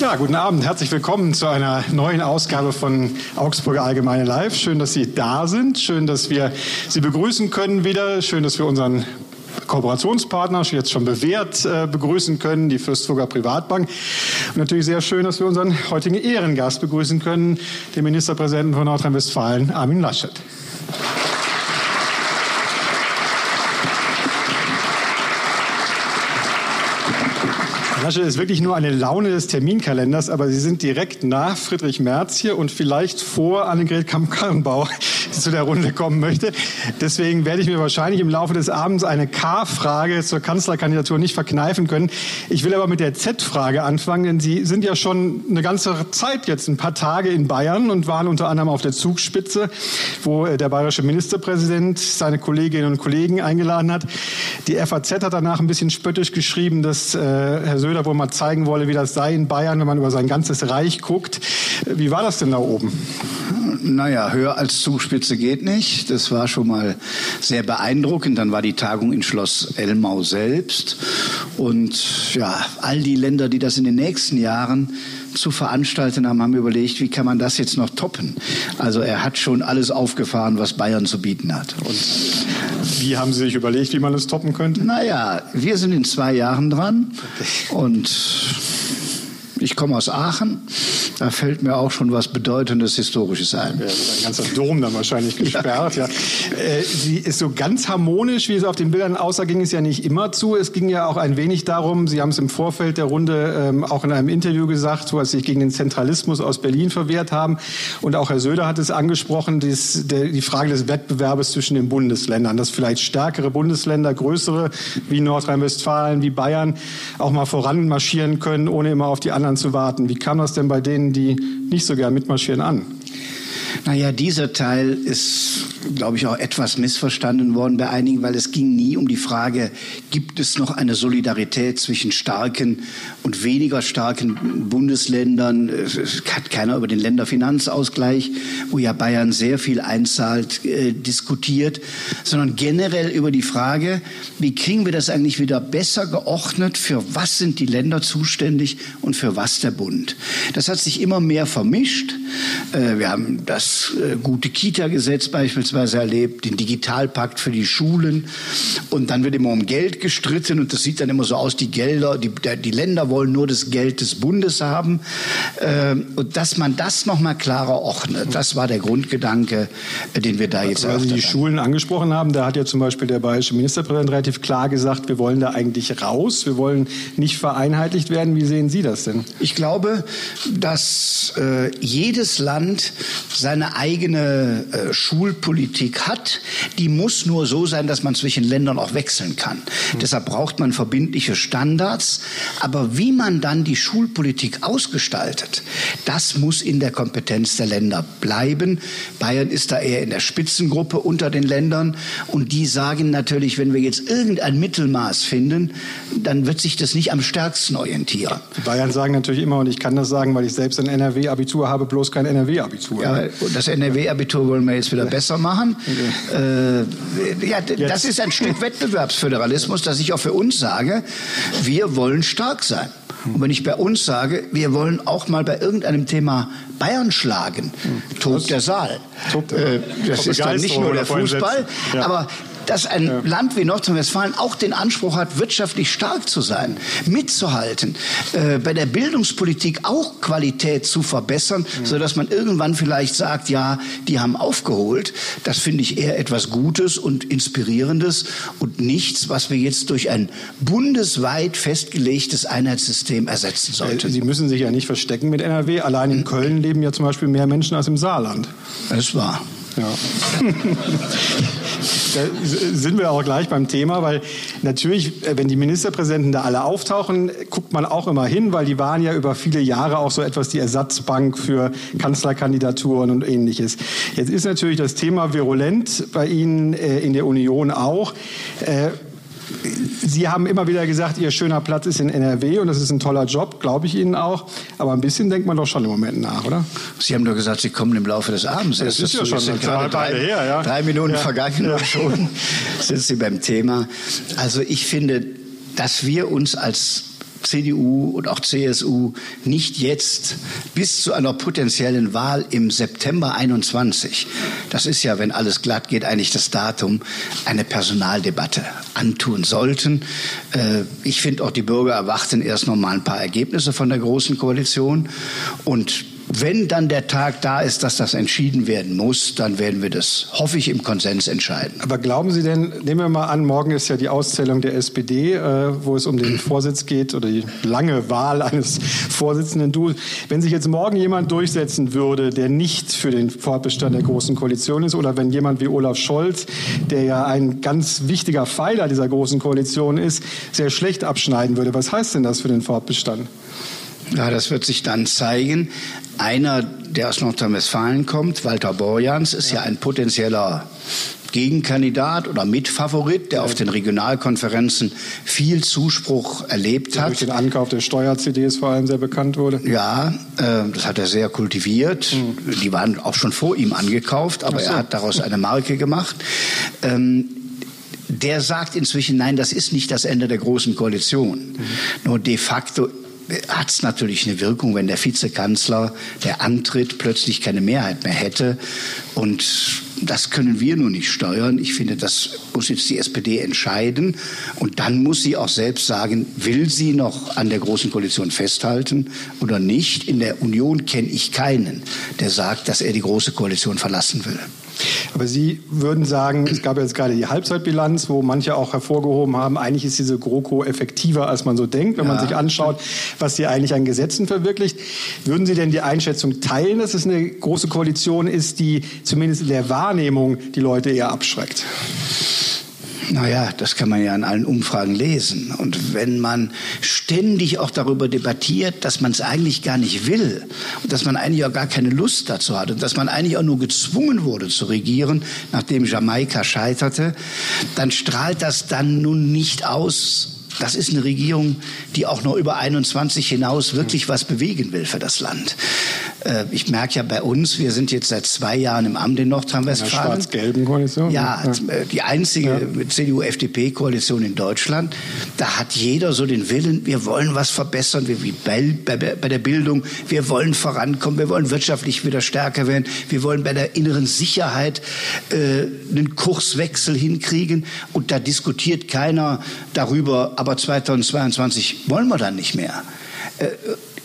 Ja, guten Abend. Herzlich willkommen zu einer neuen Ausgabe von Augsburger Allgemeine Live. Schön, dass Sie da sind. Schön, dass wir Sie begrüßen können wieder. Schön, dass wir unseren Kooperationspartner jetzt schon bewährt äh, begrüßen können, die Fürstburger Privatbank. Und natürlich sehr schön, dass wir unseren heutigen Ehrengast begrüßen können, den Ministerpräsidenten von Nordrhein-Westfalen, Armin Laschet. Lasche ist wirklich nur eine Laune des Terminkalenders, aber Sie sind direkt nach Friedrich Merz hier und vielleicht vor Annegret Kamm-Karrenbauer, die zu der Runde kommen möchte. Deswegen werde ich mir wahrscheinlich im Laufe des Abends eine K-Frage zur Kanzlerkandidatur nicht verkneifen können. Ich will aber mit der Z-Frage anfangen, denn Sie sind ja schon eine ganze Zeit jetzt, ein paar Tage in Bayern und waren unter anderem auf der Zugspitze, wo äh, der bayerische Ministerpräsident seine Kolleginnen und Kollegen eingeladen hat. Die FAZ hat danach ein bisschen spöttisch geschrieben, dass äh, Herr Söder Söder wohl mal zeigen wolle, wie das sei in Bayern, wenn man über sein ganzes Reich guckt. Wie war das denn da oben? Naja, höher als Zugspitze geht nicht. Das war schon mal sehr beeindruckend. Dann war die Tagung in Schloss Elmau selbst. Und ja, all die Länder, die das in den nächsten Jahren zu veranstalten haben, haben überlegt, wie kann man das jetzt noch toppen. Also er hat schon alles aufgefahren, was Bayern zu bieten hat. Und wie haben Sie sich überlegt, wie man es toppen könnte? Naja, wir sind in zwei Jahren dran und ich komme aus Aachen. Da fällt mir auch schon was Bedeutendes Historisches ein. Ja, ein ganzer Dom dann wahrscheinlich gesperrt. ja. Äh, sie ist so ganz harmonisch, wie es auf den Bildern aussah, ging es ja nicht immer zu. Es ging ja auch ein wenig darum, Sie haben es im Vorfeld der Runde ähm, auch in einem Interview gesagt, so als Sie sich gegen den Zentralismus aus Berlin verwehrt haben. Und auch Herr Söder hat es angesprochen, dies, der, die Frage des Wettbewerbes zwischen den Bundesländern, dass vielleicht stärkere Bundesländer, größere wie Nordrhein-Westfalen, wie Bayern auch mal voranmarschieren können, ohne immer auf die anderen zu warten. Wie kam das denn bei denen, die nicht so gern mitmarschieren, an? Naja, dieser Teil ist, glaube ich, auch etwas missverstanden worden bei einigen, weil es ging nie um die Frage, gibt es noch eine Solidarität zwischen starken und weniger starken Bundesländern? Es hat keiner über den Länderfinanzausgleich, wo ja Bayern sehr viel einzahlt, äh, diskutiert, sondern generell über die Frage, wie kriegen wir das eigentlich wieder besser geordnet? Für was sind die Länder zuständig und für was der Bund? Das hat sich immer mehr vermischt. Äh, wir haben das äh, gute Kita-Gesetz beispielsweise erlebt, den Digitalpakt für die Schulen. Und dann wird immer um Geld gestritten und das sieht dann immer so aus, die Gelder, die, die Länder wollen nur das Geld des Bundes haben. Äh, und dass man das nochmal klarer ordnet, das war der Grundgedanke, äh, den wir da jetzt Weil Sie die Schulen angesprochen haben, da hat ja zum Beispiel der bayerische Ministerpräsident relativ klar gesagt, wir wollen da eigentlich raus, wir wollen nicht vereinheitlicht werden. Wie sehen Sie das denn? Ich glaube, dass äh, jedes Land seine eigene äh, Schulpolitik hat. Die muss nur so sein, dass man zwischen Ländern auch wechseln kann. Mhm. Deshalb braucht man verbindliche Standards. Aber wie man dann die Schulpolitik ausgestaltet, das muss in der Kompetenz der Länder bleiben. Bayern ist da eher in der Spitzengruppe unter den Ländern. Und die sagen natürlich, wenn wir jetzt irgendein Mittelmaß finden, dann wird sich das nicht am stärksten orientieren. Die Bayern sagen natürlich immer, und ich kann das sagen, weil ich selbst ein NRW-Abitur habe, bloß kein NRW-Abitur. Ja, das NRW-Abitur wollen wir jetzt wieder besser machen. Äh, ja, das ist ein Stück Wettbewerbsföderalismus, dass ich auch für uns sage, wir wollen stark sein. Und wenn ich bei uns sage, wir wollen auch mal bei irgendeinem Thema Bayern schlagen, tobt der Saal. Tobt der. Äh, das ist dann nicht nur der Fußball, aber dass ein ja. Land wie Nordrhein-Westfalen auch den Anspruch hat, wirtschaftlich stark zu sein, mitzuhalten, äh, bei der Bildungspolitik auch Qualität zu verbessern, mhm. sodass man irgendwann vielleicht sagt, ja, die haben aufgeholt. Das finde ich eher etwas Gutes und Inspirierendes und nichts, was wir jetzt durch ein bundesweit festgelegtes Einheitssystem ersetzen sollten. Sie müssen sich ja nicht verstecken mit NRW. Allein in Köln leben ja zum Beispiel mehr Menschen als im Saarland. Das war. Ja. da sind wir auch gleich beim Thema, weil natürlich, äh, wenn die Ministerpräsidenten da alle auftauchen, guckt man auch immer hin, weil die waren ja über viele Jahre auch so etwas die Ersatzbank für Kanzlerkandidaturen und ähnliches. Jetzt ist natürlich das Thema virulent bei Ihnen äh, in der Union auch. Äh, Sie haben immer wieder gesagt, Ihr schöner Platz ist in NRW und das ist ein toller Job, glaube ich Ihnen auch. Aber ein bisschen denkt man doch schon im Moment nach, oder? Sie haben doch gesagt, Sie kommen im Laufe des Abends. Das, das ist ja schon sind gerade drei, her, ja. drei Minuten ja. vergangen ja. und schon sind Sie beim Thema. Also ich finde, dass wir uns als CDU und auch CSU nicht jetzt bis zu einer potenziellen Wahl im September 21, das ist ja, wenn alles glatt geht, eigentlich das Datum, eine Personaldebatte antun sollten. Äh, ich finde auch, die Bürger erwarten erst noch mal ein paar Ergebnisse von der Großen Koalition und wenn dann der Tag da ist, dass das entschieden werden muss, dann werden wir das, hoffe ich, im Konsens entscheiden. Aber glauben Sie denn, nehmen wir mal an, morgen ist ja die Auszählung der SPD, äh, wo es um den Vorsitz geht oder die lange Wahl eines Vorsitzenden. Du, wenn sich jetzt morgen jemand durchsetzen würde, der nicht für den Fortbestand der Großen Koalition ist, oder wenn jemand wie Olaf Scholz, der ja ein ganz wichtiger Pfeiler dieser Großen Koalition ist, sehr schlecht abschneiden würde, was heißt denn das für den Fortbestand? Ja, das wird sich dann zeigen. Einer, der aus Nordrhein-Westfalen kommt, Walter Borjans, ist ja, ja ein potenzieller Gegenkandidat oder Mitfavorit, der auf den Regionalkonferenzen viel Zuspruch erlebt der hat. Durch den Ankauf der Steuer-CDs vor allem sehr bekannt wurde. Ja, äh, das hat er sehr kultiviert. Mhm. Die waren auch schon vor ihm angekauft, aber so. er hat daraus eine Marke gemacht. Ähm, der sagt inzwischen, nein, das ist nicht das Ende der Großen Koalition. Mhm. Nur de facto hat es natürlich eine Wirkung, wenn der Vizekanzler, der antritt, plötzlich keine Mehrheit mehr hätte. Und das können wir nur nicht steuern. Ich finde, das muss jetzt die SPD entscheiden. Und dann muss sie auch selbst sagen, will sie noch an der Großen Koalition festhalten oder nicht. In der Union kenne ich keinen, der sagt, dass er die Große Koalition verlassen will. Aber Sie würden sagen, es gab jetzt gerade die Halbzeitbilanz, wo manche auch hervorgehoben haben, eigentlich ist diese GroKo effektiver, als man so denkt, wenn ja. man sich anschaut, was sie eigentlich an Gesetzen verwirklicht. Würden Sie denn die Einschätzung teilen, dass es eine große Koalition ist, die zumindest in der Wahrnehmung die Leute eher abschreckt? Naja, das kann man ja in allen Umfragen lesen. Und wenn man ständig auch darüber debattiert, dass man es eigentlich gar nicht will und dass man eigentlich auch gar keine Lust dazu hat und dass man eigentlich auch nur gezwungen wurde zu regieren, nachdem Jamaika scheiterte, dann strahlt das dann nun nicht aus, das ist eine Regierung, die auch noch über 21 hinaus wirklich was bewegen will für das Land. Äh, ich merke ja bei uns, wir sind jetzt seit zwei Jahren im Amt in Nordrhein-Westfalen. schwarz-gelben Koalition? Ja, ja, äh, die einzige ja. CDU-FDP-Koalition in Deutschland. Da hat jeder so den Willen, wir wollen was verbessern, wie bei, bei, bei der Bildung, wir wollen vorankommen, wir wollen wirtschaftlich wieder stärker werden, wir wollen bei der inneren Sicherheit äh, einen Kurswechsel hinkriegen. Und da diskutiert keiner darüber, aber 2022 wollen wir dann nicht mehr.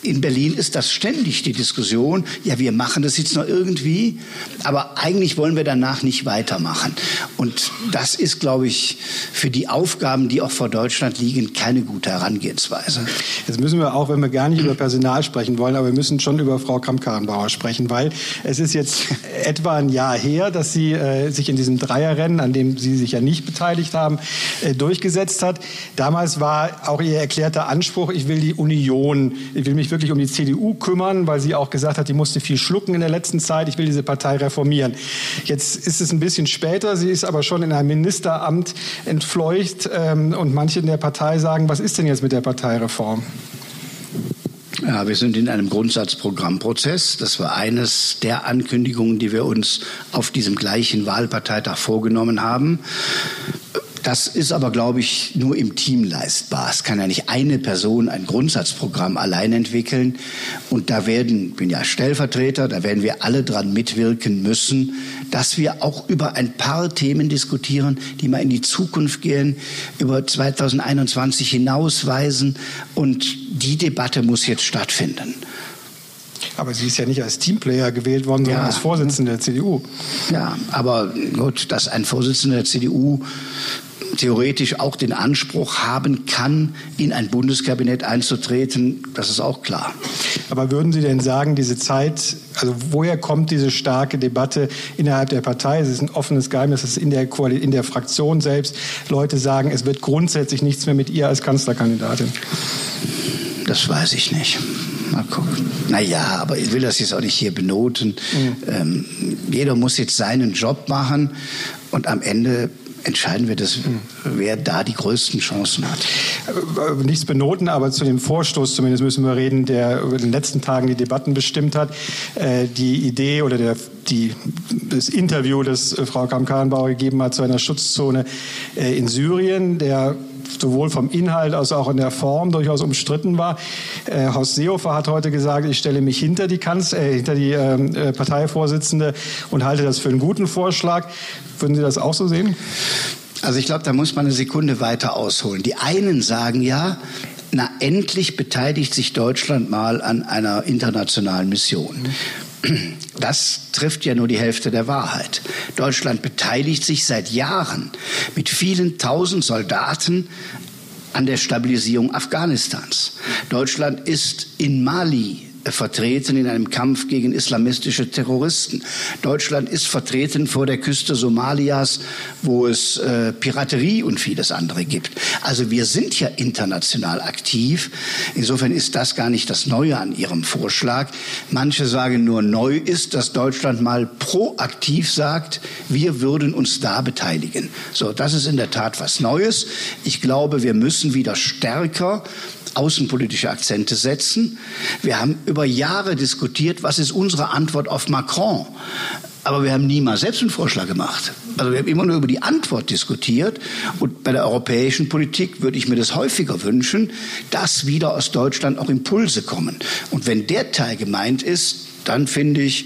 In Berlin ist das ständig die Diskussion, ja, wir machen das jetzt noch irgendwie, aber eigentlich wollen wir danach nicht weitermachen. Und das ist, glaube ich, für die Aufgaben, die auch vor Deutschland liegen, keine gute Herangehensweise. Jetzt müssen wir auch, wenn wir gar nicht über Personal sprechen wollen, aber wir müssen schon über Frau Kramp-Karrenbauer sprechen, weil es ist jetzt etwa ein Jahr her, dass sie äh, sich in diesem Dreierrennen, an dem sie sich ja nicht beteiligt haben, äh, durchgesetzt hat. Damals war auch ihr erklärter Anspruch, ich will die Union, ich will mich wirklich um die CDU kümmern, weil sie auch gesagt hat, die musste viel schlucken in der letzten Zeit. Ich will diese Partei reformieren. Jetzt ist es ein bisschen später. Sie ist aber schon in einem Ministeramt entfleucht. Ähm, und manche in der Partei sagen, was ist denn jetzt mit der Parteireform? Ja, wir sind in einem Grundsatzprogrammprozess. Das war eines der Ankündigungen, die wir uns auf diesem gleichen Wahlparteitag vorgenommen haben. Das ist aber, glaube ich, nur im Team leistbar. Es kann ja nicht eine Person ein Grundsatzprogramm allein entwickeln. Und da werden, ich bin ja Stellvertreter, da werden wir alle dran mitwirken müssen, dass wir auch über ein paar Themen diskutieren, die mal in die Zukunft gehen, über 2021 hinausweisen. Und die Debatte muss jetzt stattfinden. Aber sie ist ja nicht als Teamplayer gewählt worden, sondern ja. als Vorsitzende der CDU. Ja, aber gut, dass ein Vorsitzender der CDU theoretisch auch den Anspruch haben kann, in ein Bundeskabinett einzutreten, das ist auch klar. Aber würden Sie denn sagen, diese Zeit, also woher kommt diese starke Debatte innerhalb der Partei? Es ist ein offenes Geheimnis, dass in der, in der Fraktion selbst Leute sagen, es wird grundsätzlich nichts mehr mit ihr als Kanzlerkandidatin. Das weiß ich nicht. Mal gucken. Naja, aber ich will das jetzt auch nicht hier benoten. Mhm. Ähm, jeder muss jetzt seinen Job machen und am Ende entscheiden wir das, wer da die größten Chancen hat. Äh, nichts benoten, aber zu dem Vorstoß zumindest müssen wir reden, der über den letzten Tagen die Debatten bestimmt hat. Äh, die Idee oder der, die, das Interview, das Frau Kramp-Karrenbauer gegeben hat zu einer Schutzzone äh, in Syrien, der sowohl vom Inhalt als auch in der Form durchaus umstritten war. Äh, Horst Seehofer hat heute gesagt, ich stelle mich hinter die, Kanz äh, hinter die ähm, äh, Parteivorsitzende und halte das für einen guten Vorschlag. Würden Sie das auch so sehen? Also ich glaube, da muss man eine Sekunde weiter ausholen. Die einen sagen ja, na endlich beteiligt sich Deutschland mal an einer internationalen Mission. Das trifft ja nur die Hälfte der Wahrheit. Deutschland beteiligt sich seit Jahren mit vielen tausend Soldaten an der Stabilisierung Afghanistans. Deutschland ist in Mali vertreten in einem Kampf gegen islamistische Terroristen. Deutschland ist vertreten vor der Küste Somalias, wo es äh, Piraterie und vieles andere gibt. Also wir sind ja international aktiv. Insofern ist das gar nicht das Neue an Ihrem Vorschlag. Manche sagen nur neu ist, dass Deutschland mal proaktiv sagt, wir würden uns da beteiligen. So, das ist in der Tat was Neues. Ich glaube, wir müssen wieder stärker außenpolitische Akzente setzen. Wir haben über Jahre diskutiert, was ist unsere Antwort auf Macron. Aber wir haben nie mal selbst einen Vorschlag gemacht. Also wir haben immer nur über die Antwort diskutiert. Und bei der europäischen Politik würde ich mir das häufiger wünschen, dass wieder aus Deutschland auch Impulse kommen. Und wenn der Teil gemeint ist, dann finde ich,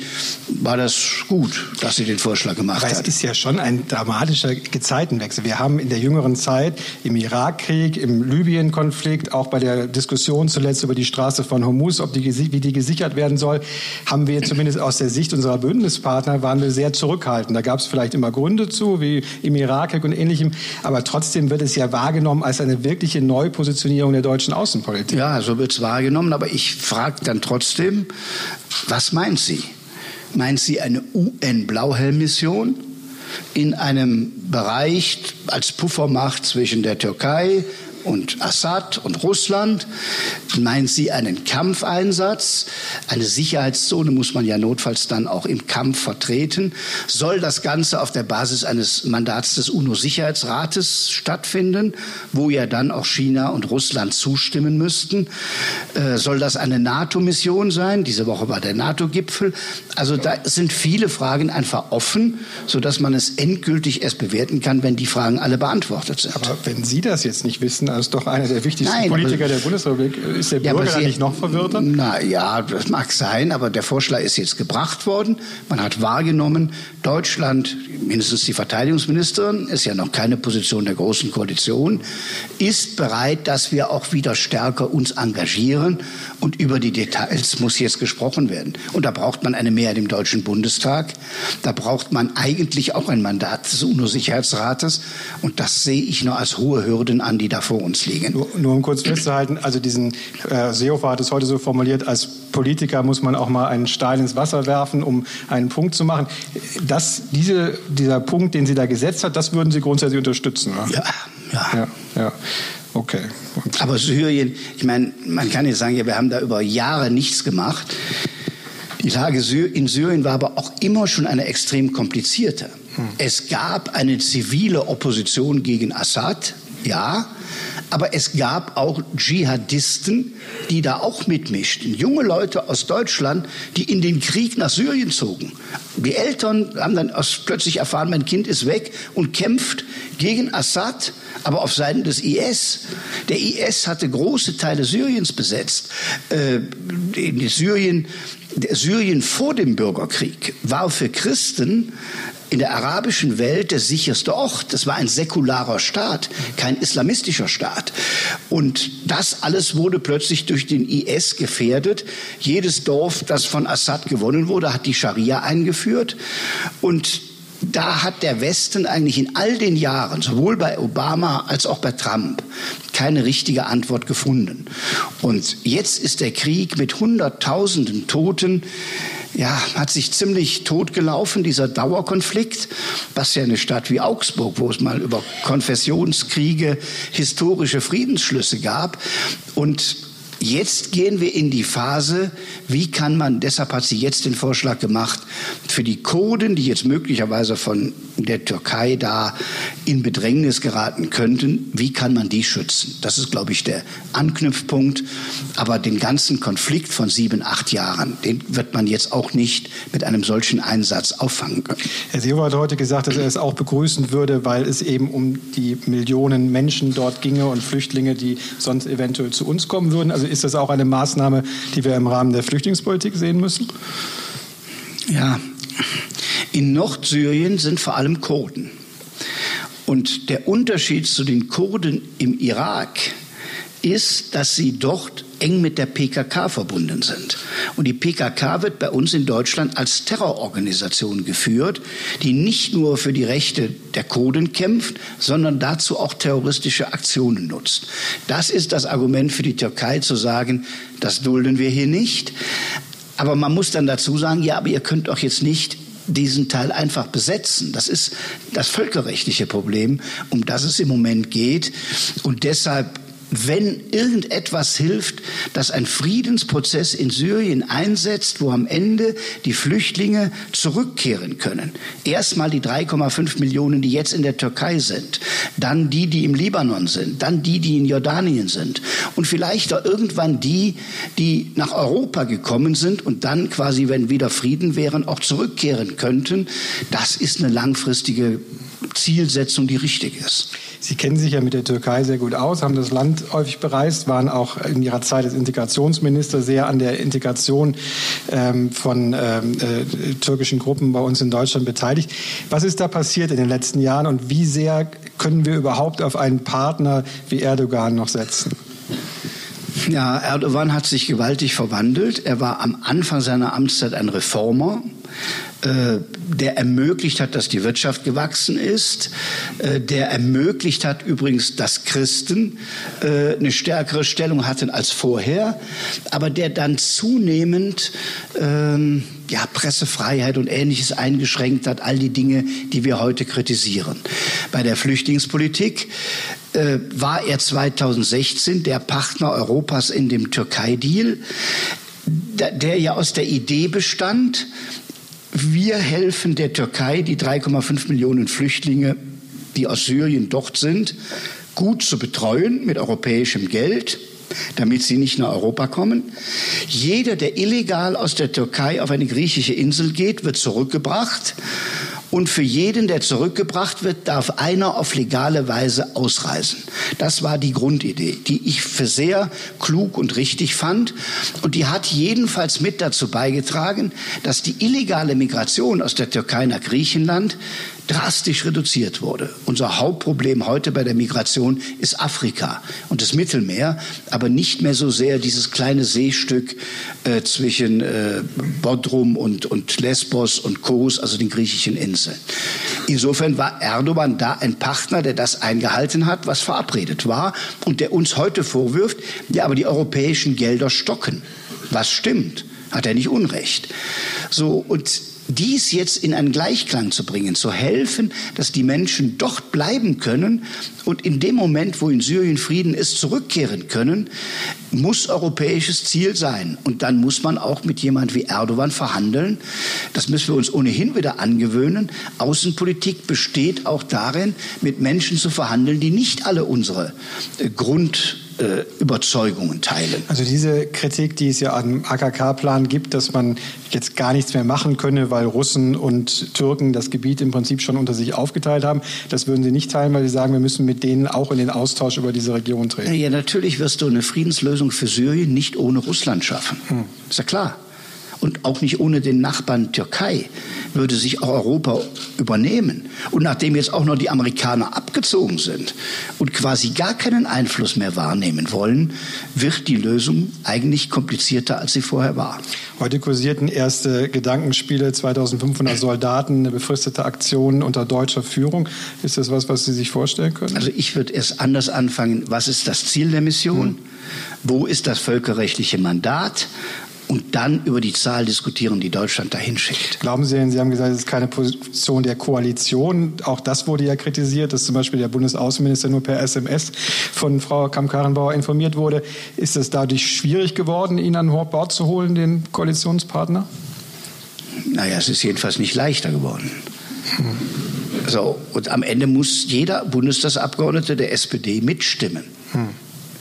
war das gut, dass sie den Vorschlag gemacht hat. Es ist ja schon ein dramatischer Gezeitenwechsel. Wir haben in der jüngeren Zeit im Irakkrieg, im Libyen-Konflikt, auch bei der Diskussion zuletzt über die Straße von Hormuz, ob die, wie die gesichert werden soll, haben wir zumindest aus der Sicht unserer Bündnispartner waren wir sehr zurückhaltend. Da gab es vielleicht immer Gründe zu, wie im Irakkrieg und ähnlichem. Aber trotzdem wird es ja wahrgenommen als eine wirkliche Neupositionierung der deutschen Außenpolitik. Ja, so wird es wahrgenommen. Aber ich frage dann trotzdem, was meint sie? Meint sie eine UN-Blauhelm-Mission in einem Bereich als Puffermacht zwischen der Türkei und Assad und Russland? Meint sie einen Kampfeinsatz? Eine Sicherheitszone muss man ja notfalls dann auch im Kampf vertreten. Soll das Ganze auf der Basis eines Mandats des UNO-Sicherheitsrates stattfinden, wo ja dann auch China und Russland zustimmen müssten? Äh, soll das eine NATO-Mission sein? Diese Woche war der NATO-Gipfel. Also da sind viele Fragen einfach offen, sodass man es endgültig erst bewerten kann, wenn die Fragen alle beantwortet sind. Aber wenn Sie das jetzt nicht wissen, als doch einer der wichtigsten Nein, Politiker der Bundesrepublik, ist der Bürger ja, da nicht noch verwirrter? Na ja, das mag sein, aber der Vorschlag ist jetzt gebracht worden. Man hat wahrgenommen, Deutschland, mindestens die Verteidigungsministerin, ist ja noch keine Position der Großen Koalition, ist bereit, dass wir auch wieder stärker uns engagieren. Und über die Details muss jetzt gesprochen werden. Und da braucht man eine Mehrheit im Deutschen Bundestag. Da braucht man eigentlich auch ein Mandat des UNO-Sicherheitsrates. Und das sehe ich nur als hohe Hürden an, die da vor uns liegen. Nur, nur um kurz festzuhalten, also diesen äh, Seehofer hat es heute so formuliert, als Politiker muss man auch mal einen Stein ins Wasser werfen, um einen Punkt zu machen. Das, diese, dieser Punkt, den sie da gesetzt hat, das würden Sie grundsätzlich unterstützen. Oder? Ja, ja. ja, ja. Okay. Und Aber Syrien, ich meine, man kann jetzt sagen, ja, wir haben da über Jahre nichts gemacht. Die Lage in Syrien war aber auch immer schon eine extrem komplizierte. Hm. Es gab eine zivile Opposition gegen Assad, ja, aber es gab auch Dschihadisten, die da auch mitmischten. Junge Leute aus Deutschland, die in den Krieg nach Syrien zogen. Die Eltern haben dann plötzlich erfahren, mein Kind ist weg und kämpft gegen Assad, aber auf Seiten des IS. Der IS hatte große Teile Syriens besetzt. Äh, in Syrien, Syrien vor dem Bürgerkrieg war für Christen in der arabischen Welt der sicherste Ort. Das war ein säkularer Staat, kein islamistischer Staat. Und das alles wurde plötzlich durch den IS gefährdet. Jedes Dorf, das von Assad gewonnen wurde, hat die Scharia eingeführt. Und da hat der Westen eigentlich in all den Jahren, sowohl bei Obama als auch bei Trump, keine richtige Antwort gefunden. Und jetzt ist der Krieg mit Hunderttausenden Toten ja, hat sich ziemlich totgelaufen, dieser Dauerkonflikt, was ja eine Stadt wie Augsburg, wo es mal über Konfessionskriege historische Friedensschlüsse gab. Und Jetzt gehen wir in die Phase, wie kann man, deshalb hat sie jetzt den Vorschlag gemacht, für die Kurden, die jetzt möglicherweise von der Türkei da in Bedrängnis geraten könnten, wie kann man die schützen? Das ist, glaube ich, der Anknüpfpunkt. Aber den ganzen Konflikt von sieben, acht Jahren, den wird man jetzt auch nicht mit einem solchen Einsatz auffangen können. Herr Seehofer hat heute gesagt, dass er es auch begrüßen würde, weil es eben um die Millionen Menschen dort ginge und Flüchtlinge, die sonst eventuell zu uns kommen würden. Also ist das auch eine Maßnahme, die wir im Rahmen der Flüchtlingspolitik sehen müssen? Ja, in Nordsyrien sind vor allem Kurden. Und der Unterschied zu den Kurden im Irak ist, dass sie dort eng mit der PKK verbunden sind. Und die PKK wird bei uns in Deutschland als Terrororganisation geführt, die nicht nur für die Rechte der Kurden kämpft, sondern dazu auch terroristische Aktionen nutzt. Das ist das Argument für die Türkei zu sagen, das dulden wir hier nicht. Aber man muss dann dazu sagen, ja, aber ihr könnt doch jetzt nicht diesen Teil einfach besetzen. Das ist das völkerrechtliche Problem, um das es im Moment geht. Und deshalb wenn irgendetwas hilft, dass ein Friedensprozess in Syrien einsetzt, wo am Ende die Flüchtlinge zurückkehren können. Erstmal die 3,5 Millionen, die jetzt in der Türkei sind, dann die, die im Libanon sind, dann die, die in Jordanien sind und vielleicht auch irgendwann die, die nach Europa gekommen sind und dann quasi, wenn wieder Frieden wären, auch zurückkehren könnten. Das ist eine langfristige Zielsetzung, die richtig ist. Sie kennen sich ja mit der Türkei sehr gut aus, haben das Land häufig bereist, waren auch in Ihrer Zeit als Integrationsminister sehr an der Integration ähm, von ähm, äh, türkischen Gruppen bei uns in Deutschland beteiligt. Was ist da passiert in den letzten Jahren und wie sehr können wir überhaupt auf einen Partner wie Erdogan noch setzen? Ja, Erdogan hat sich gewaltig verwandelt. Er war am Anfang seiner Amtszeit ein Reformer. Der ermöglicht hat, dass die Wirtschaft gewachsen ist, äh, der ermöglicht hat übrigens, dass Christen äh, eine stärkere Stellung hatten als vorher, aber der dann zunehmend ähm, ja, Pressefreiheit und Ähnliches eingeschränkt hat, all die Dinge, die wir heute kritisieren. Bei der Flüchtlingspolitik äh, war er 2016 der Partner Europas in dem Türkei-Deal, der ja aus der Idee bestand, wir helfen der Türkei, die 3,5 Millionen Flüchtlinge, die aus Syrien dort sind, gut zu betreuen mit europäischem Geld, damit sie nicht nach Europa kommen. Jeder, der illegal aus der Türkei auf eine griechische Insel geht, wird zurückgebracht und für jeden, der zurückgebracht wird, darf einer auf legale Weise ausreisen. Das war die Grundidee, die ich für sehr klug und richtig fand. Und die hat jedenfalls mit dazu beigetragen, dass die illegale Migration aus der Türkei nach Griechenland drastisch reduziert wurde. Unser Hauptproblem heute bei der Migration ist Afrika und das Mittelmeer, aber nicht mehr so sehr dieses kleine Seestück äh, zwischen äh, Bodrum und, und Lesbos und Kos, also den griechischen Inseln. Insofern war Erdogan da ein Partner, der das eingehalten hat, was verabredet war und der uns heute vorwirft, ja, aber die europäischen Gelder stocken. Was stimmt? Hat er nicht Unrecht. So, und dies jetzt in einen Gleichklang zu bringen, zu helfen, dass die Menschen dort bleiben können und in dem Moment, wo in Syrien Frieden ist, zurückkehren können, muss europäisches Ziel sein. Und dann muss man auch mit jemand wie Erdogan verhandeln. Das müssen wir uns ohnehin wieder angewöhnen. Außenpolitik besteht auch darin, mit Menschen zu verhandeln, die nicht alle unsere äh, Grund äh, Überzeugungen teilen. Also diese Kritik, die es ja am AKK-Plan gibt, dass man jetzt gar nichts mehr machen könne, weil Russen und Türken das Gebiet im Prinzip schon unter sich aufgeteilt haben, das würden Sie nicht teilen, weil Sie sagen, wir müssen mit denen auch in den Austausch über diese Region treten. Ja, natürlich wirst du eine Friedenslösung für Syrien nicht ohne Russland schaffen. Hm. Ist ja klar und auch nicht ohne den Nachbarn Türkei würde sich auch Europa übernehmen. Und nachdem jetzt auch noch die Amerikaner abgezogen sind und quasi gar keinen Einfluss mehr wahrnehmen wollen, wird die Lösung eigentlich komplizierter, als sie vorher war. Heute kursierten erste Gedankenspiele, 2500 Soldaten, eine befristete Aktion unter deutscher Führung. Ist das was, was Sie sich vorstellen können? Also ich würde erst anders anfangen. Was ist das Ziel der Mission? Hm. Wo ist das völkerrechtliche Mandat? Und dann über die Zahl diskutieren, die Deutschland dahin schickt. Glauben Sie denn, Sie haben gesagt, es ist keine Position der Koalition. Auch das wurde ja kritisiert, dass zum Beispiel der Bundesaußenminister nur per SMS von Frau Kamm-Karrenbauer informiert wurde. Ist es dadurch schwierig geworden, ihn an Bord zu holen, den Koalitionspartner? Naja, es ist jedenfalls nicht leichter geworden. Hm. So, und am Ende muss jeder Bundestagsabgeordnete der SPD mitstimmen. Hm.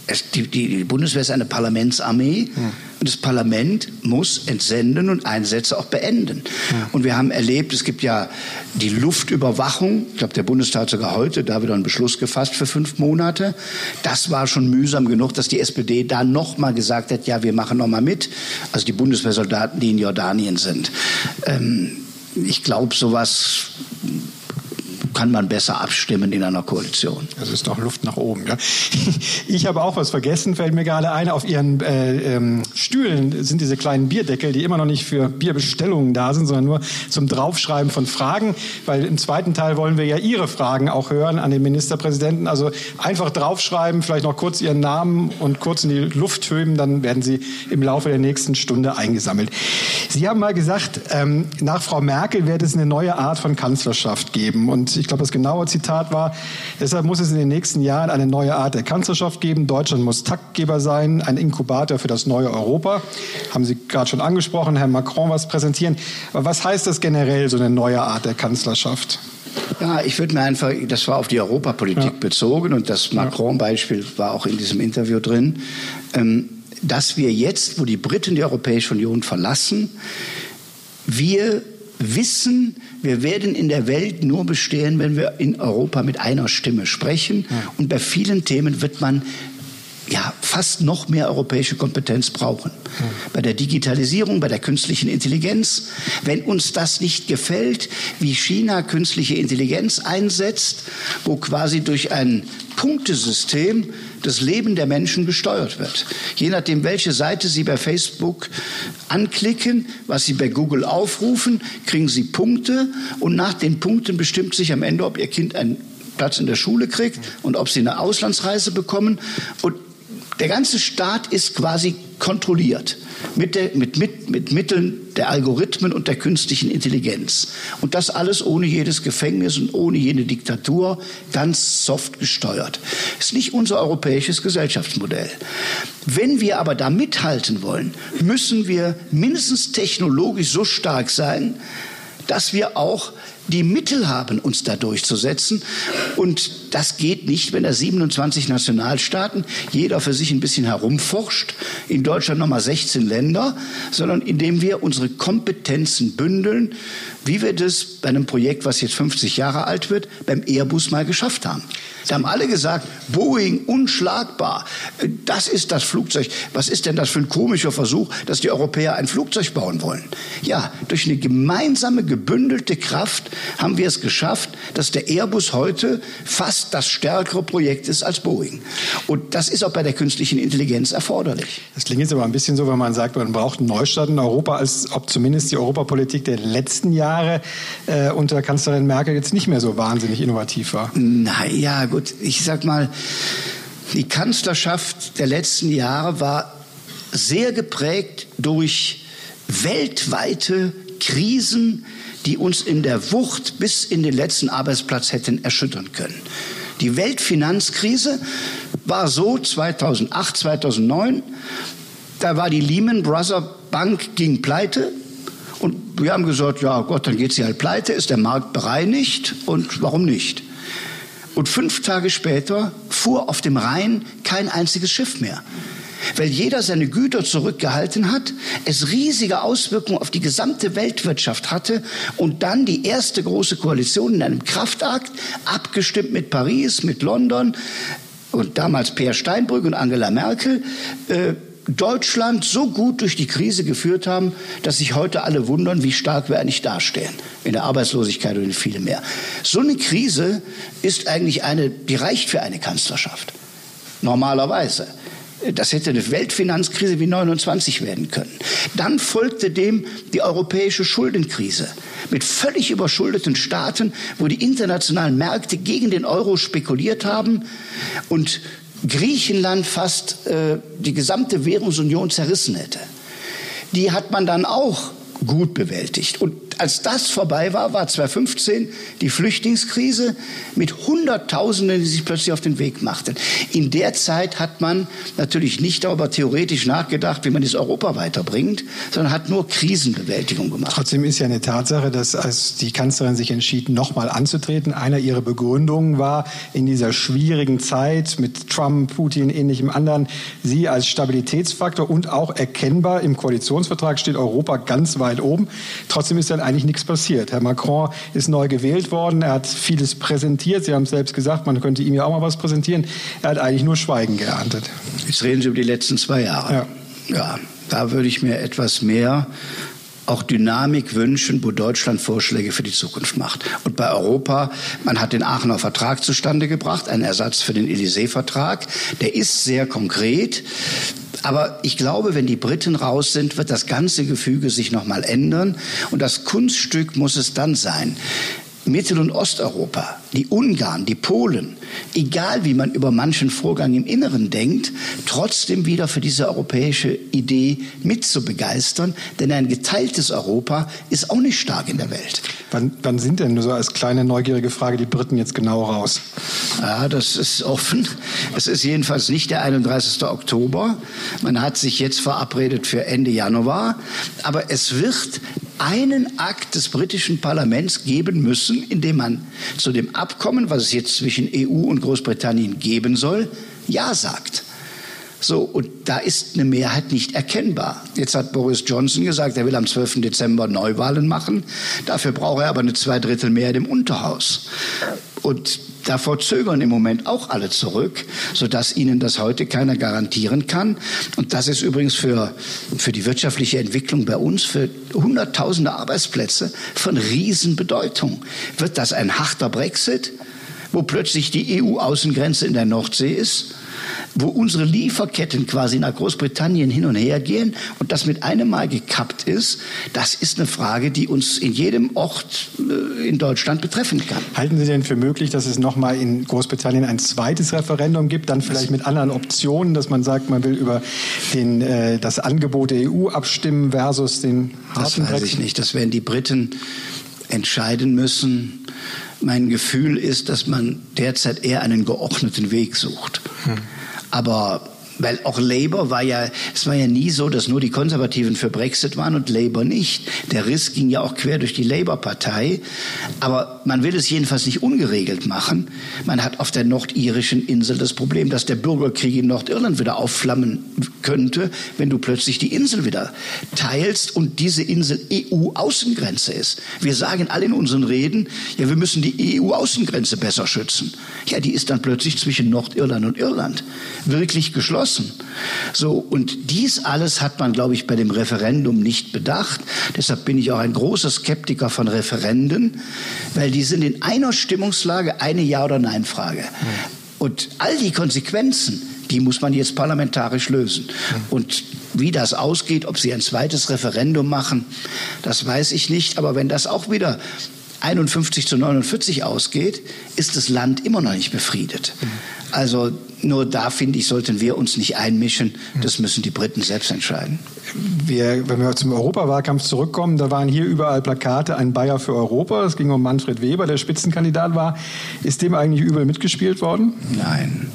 Es, die, die, Bundeswehr ist eine Parlamentsarmee hm. und das Parlament muss entsenden und Einsätze auch beenden. Hm. Und wir haben erlebt, es gibt ja die Luftüberwachung. Ich glaube, der Bundestag hat sogar heute da wieder einen Beschluss gefasst für fünf Monate. Das war schon mühsam genug, dass die SPD da noch mal gesagt hat, ja, wir machen noch mal mit. Also die Bundeswehrsoldaten, die in Jordanien sind. Ähm, ich glaube, sowas kann man besser abstimmen in einer Koalition. Also ist noch Luft nach oben. Ja? Ich habe auch was vergessen, fällt mir gerade ein. Auf Ihren äh, ähm, Stühlen sind diese kleinen Bierdeckel, die immer noch nicht für Bierbestellungen da sind, sondern nur zum Draufschreiben von Fragen. Weil im zweiten Teil wollen wir ja Ihre Fragen auch hören an den Ministerpräsidenten. Also einfach draufschreiben, vielleicht noch kurz Ihren Namen und kurz in die Luft höben, dann werden Sie im Laufe der nächsten Stunde eingesammelt. Sie haben mal gesagt, ähm, nach Frau Merkel wird es eine neue Art von Kanzlerschaft geben. Und ich glaube, das genaue Zitat war, deshalb muss es in den nächsten Jahren eine neue Art der Kanzlerschaft geben. Deutschland muss Taktgeber sein, ein Inkubator für das neue Europa. Haben Sie gerade schon angesprochen, Herr Macron was präsentieren. Aber was heißt das generell, so eine neue Art der Kanzlerschaft? Ja, ich würde mir einfach, das war auf die Europapolitik ja. bezogen und das Macron-Beispiel war auch in diesem Interview drin. Ähm, dass wir jetzt, wo die Briten die Europäische Union verlassen, wir wissen, wir werden in der Welt nur bestehen, wenn wir in Europa mit einer Stimme sprechen. Und bei vielen Themen wird man ja, fast noch mehr europäische Kompetenz brauchen. Bei der Digitalisierung, bei der künstlichen Intelligenz. Wenn uns das nicht gefällt, wie China künstliche Intelligenz einsetzt, wo quasi durch ein Punktesystem das Leben der Menschen gesteuert wird. Je nachdem, welche Seite Sie bei Facebook anklicken, was Sie bei Google aufrufen, kriegen Sie Punkte und nach den Punkten bestimmt sich am Ende, ob Ihr Kind einen Platz in der Schule kriegt und ob sie eine Auslandsreise bekommen. Und der ganze Staat ist quasi kontrolliert mit, der, mit, mit, mit Mitteln der Algorithmen und der künstlichen Intelligenz. Und das alles ohne jedes Gefängnis und ohne jede Diktatur, ganz soft gesteuert. Ist nicht unser europäisches Gesellschaftsmodell. Wenn wir aber da mithalten wollen, müssen wir mindestens technologisch so stark sein, dass wir auch die Mittel haben, uns da durchzusetzen. Und das geht nicht, wenn da 27 Nationalstaaten jeder für sich ein bisschen herumforscht, in Deutschland nochmal 16 Länder, sondern indem wir unsere Kompetenzen bündeln, wie wir das bei einem Projekt, was jetzt 50 Jahre alt wird, beim Airbus mal geschafft haben. Da haben alle gesagt, Boeing unschlagbar. Das ist das Flugzeug. Was ist denn das für ein komischer Versuch, dass die Europäer ein Flugzeug bauen wollen? Ja, durch eine gemeinsame, gebündelte Kraft haben wir es geschafft, dass der Airbus heute fast das stärkere Projekt ist als Boeing. Und das ist auch bei der künstlichen Intelligenz erforderlich. Das klingt jetzt aber ein bisschen so, wenn man sagt, man braucht einen Neustart in Europa, als ob zumindest die Europapolitik der letzten Jahre äh, unter Kanzlerin Merkel jetzt nicht mehr so wahnsinnig innovativ war. Naja, gut, ich sag mal, die Kanzlerschaft der letzten Jahre war sehr geprägt durch weltweite Krisen, die uns in der Wucht bis in den letzten Arbeitsplatz hätten erschüttern können. Die Weltfinanzkrise war so 2008, 2009. Da war die Lehman Brothers Bank ging pleite. Und wir haben gesagt, ja Gott, dann geht sie halt pleite, ist der Markt bereinigt und warum nicht? Und fünf Tage später fuhr auf dem Rhein kein einziges Schiff mehr weil jeder seine Güter zurückgehalten hat, es riesige Auswirkungen auf die gesamte Weltwirtschaft hatte und dann die erste große Koalition in einem Kraftakt, abgestimmt mit Paris, mit London und damals Peer Steinbrück und Angela Merkel, äh, Deutschland so gut durch die Krise geführt haben, dass sich heute alle wundern, wie stark wir eigentlich dastehen. In der Arbeitslosigkeit und in viele mehr. So eine Krise ist eigentlich eine, die reicht für eine Kanzlerschaft. Normalerweise. Das hätte eine Weltfinanzkrise wie 29 werden können. Dann folgte dem die europäische Schuldenkrise mit völlig überschuldeten Staaten, wo die internationalen Märkte gegen den Euro spekuliert haben und Griechenland fast äh, die gesamte Währungsunion zerrissen hätte. die hat man dann auch gut bewältigt. Und als das vorbei war, war 2015 die Flüchtlingskrise mit Hunderttausenden, die sich plötzlich auf den Weg machten. In der Zeit hat man natürlich nicht darüber theoretisch nachgedacht, wie man das Europa weiterbringt, sondern hat nur Krisenbewältigung gemacht. Trotzdem ist ja eine Tatsache, dass als die Kanzlerin sich entschied, nochmal anzutreten, einer ihrer Begründungen war, in dieser schwierigen Zeit mit Trump, Putin, ähnlichem anderen, sie als Stabilitätsfaktor und auch erkennbar im Koalitionsvertrag steht Europa ganz weit oben. Trotzdem ist dann eigentlich nichts passiert. Herr Macron ist neu gewählt worden, er hat vieles präsentiert. Sie haben es selbst gesagt, man könnte ihm ja auch mal was präsentieren. Er hat eigentlich nur Schweigen geerntet. Jetzt reden Sie über die letzten zwei Jahre. Ja, ja da würde ich mir etwas mehr auch Dynamik wünschen, wo Deutschland Vorschläge für die Zukunft macht. Und bei Europa, man hat den Aachener Vertrag zustande gebracht, einen Ersatz für den Élysée-Vertrag. Der ist sehr konkret. Aber ich glaube, wenn die Briten raus sind, wird das ganze Gefüge sich nochmal ändern. Und das Kunststück muss es dann sein. Mittel- und Osteuropa, die Ungarn, die Polen, egal wie man über manchen Vorgang im Inneren denkt, trotzdem wieder für diese europäische Idee mitzubegeistern. Denn ein geteiltes Europa ist auch nicht stark in der Welt. Wann, wann sind denn nur so als kleine neugierige Frage die Briten jetzt genau raus? Ja, das ist offen. Es ist jedenfalls nicht der 31. Oktober. Man hat sich jetzt verabredet für Ende Januar. Aber es wird einen Akt des britischen Parlaments geben müssen, in dem man zu dem Abkommen, was es jetzt zwischen EU und Großbritannien geben soll, Ja sagt. So, und da ist eine Mehrheit nicht erkennbar. Jetzt hat Boris Johnson gesagt, er will am 12. Dezember Neuwahlen machen. Dafür braucht er aber eine Zweidrittelmehrheit im Unterhaus. Und davor zögern im Moment auch alle zurück, sodass ihnen das heute keiner garantieren kann. Und das ist übrigens für, für die wirtschaftliche Entwicklung bei uns, für Hunderttausende Arbeitsplätze von Riesenbedeutung. Wird das ein harter Brexit, wo plötzlich die EU-Außengrenze in der Nordsee ist? wo unsere Lieferketten quasi nach Großbritannien hin und her gehen und das mit einem Mal gekappt ist, das ist eine Frage, die uns in jedem Ort äh, in Deutschland betreffen kann. Halten Sie denn für möglich, dass es nochmal in Großbritannien ein zweites Referendum gibt, dann vielleicht mit anderen Optionen, dass man sagt, man will über den, äh, das Angebot der EU abstimmen versus den harten Das weiß ich nicht. Das werden die Briten entscheiden müssen. Mein Gefühl ist, dass man derzeit eher einen geordneten Weg sucht. Hm. Aber weil auch Labour war ja, es war ja nie so, dass nur die Konservativen für Brexit waren und Labour nicht. Der Riss ging ja auch quer durch die Labour-Partei. Aber man will es jedenfalls nicht ungeregelt machen. Man hat auf der nordirischen Insel das Problem, dass der Bürgerkrieg in Nordirland wieder aufflammen könnte, wenn du plötzlich die Insel wieder teilst und diese Insel EU-Außengrenze ist. Wir sagen alle in unseren Reden, ja, wir müssen die EU-Außengrenze besser schützen. Ja, die ist dann plötzlich zwischen Nordirland und Irland wirklich geschlossen beschlossen. So, und dies alles hat man, glaube ich, bei dem Referendum nicht bedacht. Deshalb bin ich auch ein großer Skeptiker von Referenden, weil die sind in einer Stimmungslage eine Ja- oder Nein-Frage. Und all die Konsequenzen, die muss man jetzt parlamentarisch lösen. Und wie das ausgeht, ob sie ein zweites Referendum machen, das weiß ich nicht. Aber wenn das auch wieder 51 zu 49 ausgeht, ist das Land immer noch nicht befriedet. Also nur da, finde ich, sollten wir uns nicht einmischen. Das müssen die Briten selbst entscheiden. Wir, wenn wir zum Europawahlkampf zurückkommen, da waren hier überall Plakate, ein Bayer für Europa. Es ging um Manfred Weber, der Spitzenkandidat war. Ist dem eigentlich übel mitgespielt worden? Nein.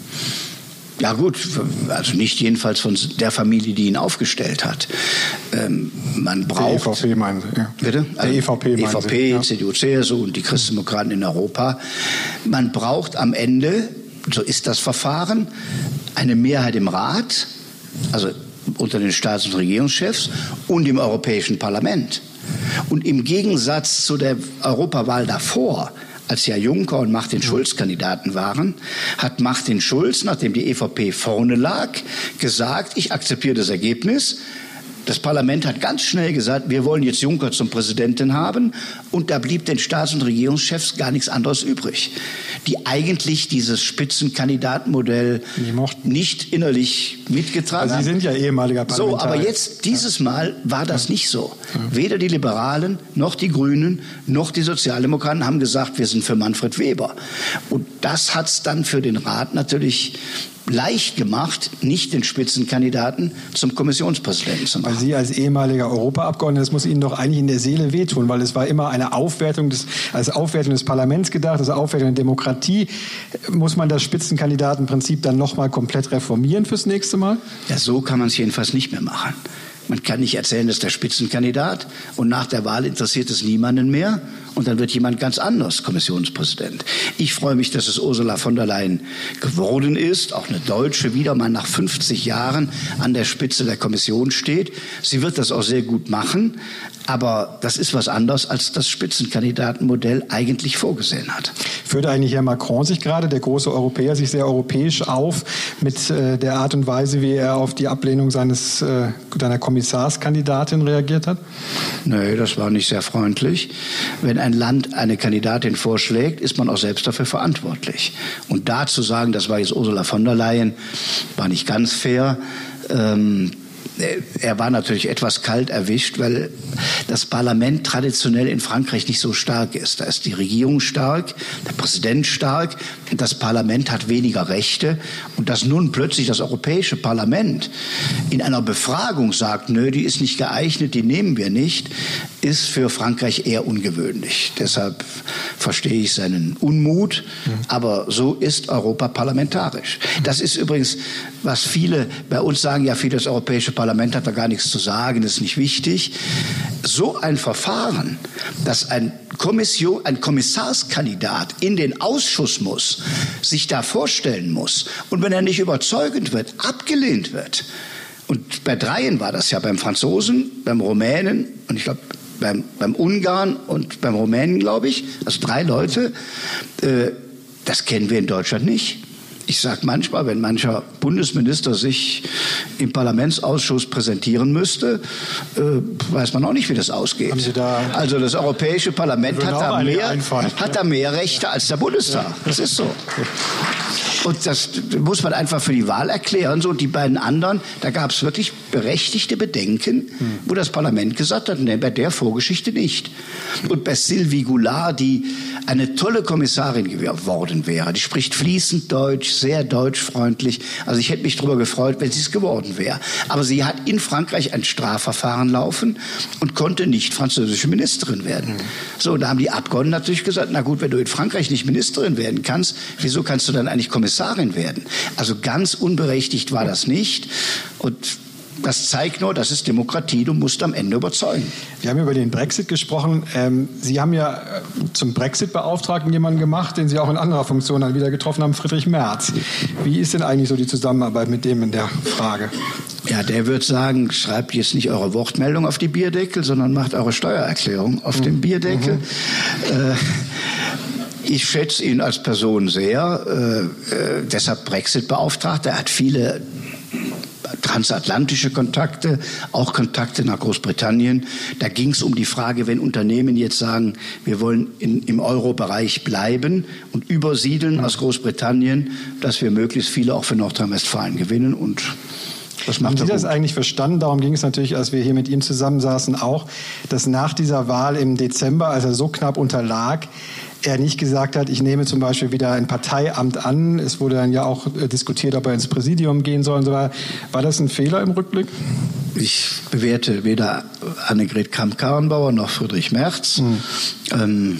Ja gut, also nicht jedenfalls von der Familie, die ihn aufgestellt hat. Ähm, man braucht... Der EVP meinen Sie? Ja. Bitte? Der EVP meinen EVP, Sie? Ja. CDU, CSU und die Christdemokraten in Europa. Man braucht am Ende so ist das Verfahren, eine Mehrheit im Rat, also unter den Staats- und Regierungschefs und im Europäischen Parlament. Und im Gegensatz zu der Europawahl davor, als ja Juncker und Martin Schulz Kandidaten waren, hat Martin Schulz, nachdem die EVP vorne lag, gesagt, ich akzeptiere das Ergebnis, das Parlament hat ganz schnell gesagt, wir wollen jetzt Juncker zum Präsidenten haben. Und da blieb den Staats- und Regierungschefs gar nichts anderes übrig. Die eigentlich dieses Spitzenkandidatenmodell nicht innerlich mitgetragen haben. Also Sie sind ja ehemaliger Parlamentarier. So, aber jetzt, dieses Mal war das nicht so. Weder die Liberalen, noch die Grünen, noch die Sozialdemokraten haben gesagt, wir sind für Manfred Weber. Und das hat es dann für den Rat natürlich leicht gemacht, nicht den Spitzenkandidaten zum Kommissionspräsidenten zu machen. Sie als ehemaliger Europaabgeordneter, das muss Ihnen doch eigentlich in der Seele wehtun, weil es war immer eine Aufwertung des, als Aufwertung des Parlaments gedacht, als Aufwertung der Demokratie. Muss man das Spitzenkandidatenprinzip dann nochmal komplett reformieren fürs nächste Mal? Ja, so kann man es jedenfalls nicht mehr machen. Man kann nicht erzählen, das ist der Spitzenkandidat und nach der Wahl interessiert es niemanden mehr und dann wird jemand ganz anders Kommissionspräsident. Ich freue mich, dass es Ursula von der Leyen geworden ist, auch eine Deutsche wieder mal nach 50 Jahren an der Spitze der Kommission steht. Sie wird das auch sehr gut machen, aber das ist was anderes, als das Spitzenkandidatenmodell eigentlich vorgesehen hat. Führt eigentlich Herr Macron sich gerade, der große Europäer, sich sehr europäisch auf mit äh, der Art und Weise, wie er auf die Ablehnung seines, äh, seiner Kommissarskandidatin reagiert hat? Nö, das war nicht sehr freundlich. Wenn ein Land eine Kandidatin vorschlägt, ist man auch selbst dafür verantwortlich. Und da zu sagen, das war jetzt Ursula von der Leyen, war nicht ganz fair. Ähm, er war natürlich etwas kalt erwischt, weil das Parlament traditionell in Frankreich nicht so stark ist. Da ist die Regierung stark, der Präsident stark, das Parlament hat weniger Rechte. Und dass nun plötzlich das Europäische Parlament in einer Befragung sagt, nö, die ist nicht geeignet, die nehmen wir nicht, ist für Frankreich eher ungewöhnlich. Deshalb verstehe ich seinen Unmut, aber so ist Europa parlamentarisch. Das ist übrigens, was viele bei uns sagen, ja, vieles Europäische Parlament hat da gar nichts zu sagen, das ist nicht wichtig. So ein Verfahren, dass ein Kommission, ein Kommissarskandidat in den Ausschuss muss, sich da vorstellen muss und wenn er nicht überzeugend wird, abgelehnt wird. Und bei dreien war das ja beim Franzosen, beim Rumänen und ich glaube beim, beim Ungarn und beim Rumänen, glaube ich, also drei Leute. Äh, das kennen wir in Deutschland nicht. Ich sage manchmal, wenn mancher Bundesminister sich im Parlamentsausschuss präsentieren müsste, äh, weiß man auch nicht, wie das ausgeht. Da also das Europäische Parlament hat da, mehr, hat da mehr Rechte als der Bundestag. Ja. Das ist so. Und das muss man einfach für die Wahl erklären. So, und die beiden anderen, da gab es wirklich berechtigte Bedenken, hm. wo das Parlament gesagt hat, ne, bei der Vorgeschichte nicht. Und bei Sylvie Goulard, die eine tolle Kommissarin geworden wäre, die spricht fließend Deutsch, sehr deutschfreundlich. Also ich hätte mich darüber gefreut, wenn sie es geworden wäre. Aber sie hat in Frankreich ein Strafverfahren laufen und konnte nicht französische Ministerin werden. Hm. So, da haben die Abgeordneten natürlich gesagt, na gut, wenn du in Frankreich nicht Ministerin werden kannst, wieso kannst du dann eigentlich Kommissarin Kommissarin werden. Also ganz unberechtigt war das nicht. Und das zeigt nur, das ist Demokratie, du musst am Ende überzeugen. Wir haben über den Brexit gesprochen. Ähm, Sie haben ja äh, zum Brexit-Beauftragten jemanden gemacht, den Sie auch in anderer Funktion dann wieder getroffen haben, Friedrich Merz. Wie ist denn eigentlich so die Zusammenarbeit mit dem in der Frage? Ja, der wird sagen, schreibt jetzt nicht eure Wortmeldung auf die Bierdeckel, sondern macht eure Steuererklärung auf mhm. den Bierdeckel. Mhm. Äh, ich schätze ihn als Person sehr, äh, äh, deshalb Brexit-Beauftragter. Er hat viele transatlantische Kontakte, auch Kontakte nach Großbritannien. Da ging es um die Frage, wenn Unternehmen jetzt sagen, wir wollen in, im Euro-Bereich bleiben und übersiedeln aus Großbritannien, dass wir möglichst viele auch für Nordrhein-Westfalen gewinnen und das Haben Sie das eigentlich verstanden? Darum ging es natürlich, als wir hier mit ihm zusammensaßen, auch, dass nach dieser Wahl im Dezember, als er so knapp unterlag, er nicht gesagt hat, ich nehme zum Beispiel wieder ein Parteiamt an. Es wurde dann ja auch äh, diskutiert, ob er ins Präsidium gehen soll so weiter. War das ein Fehler im Rückblick? Ich bewerte weder Annegret Kramp-Karrenbauer noch Friedrich Merz. Mhm. Ähm,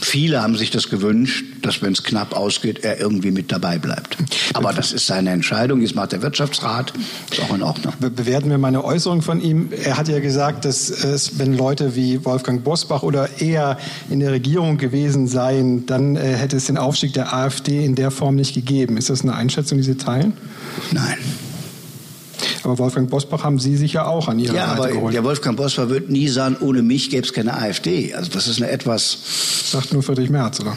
Viele haben sich das gewünscht, dass wenn es knapp ausgeht, er irgendwie mit dabei bleibt. Aber das ist seine Entscheidung, das macht der Wirtschaftsrat, ist auch in Ordnung. Be bewerten wir mal eine Äußerung von ihm. Er hat ja gesagt, dass es, wenn Leute wie Wolfgang Bosbach oder er in der Regierung gewesen seien, dann äh, hätte es den Aufstieg der AfD in der Form nicht gegeben. Ist das eine Einschätzung, die Sie teilen? Nein. Aber Wolfgang Bosbach haben Sie sicher auch an Ihrer ja, Seite aber geholt. Der Wolfgang Bosbach wird nie sagen, ohne mich gäbe es keine AfD. Also das ist eine etwas... Sagt nur Friedrich Merz, oder?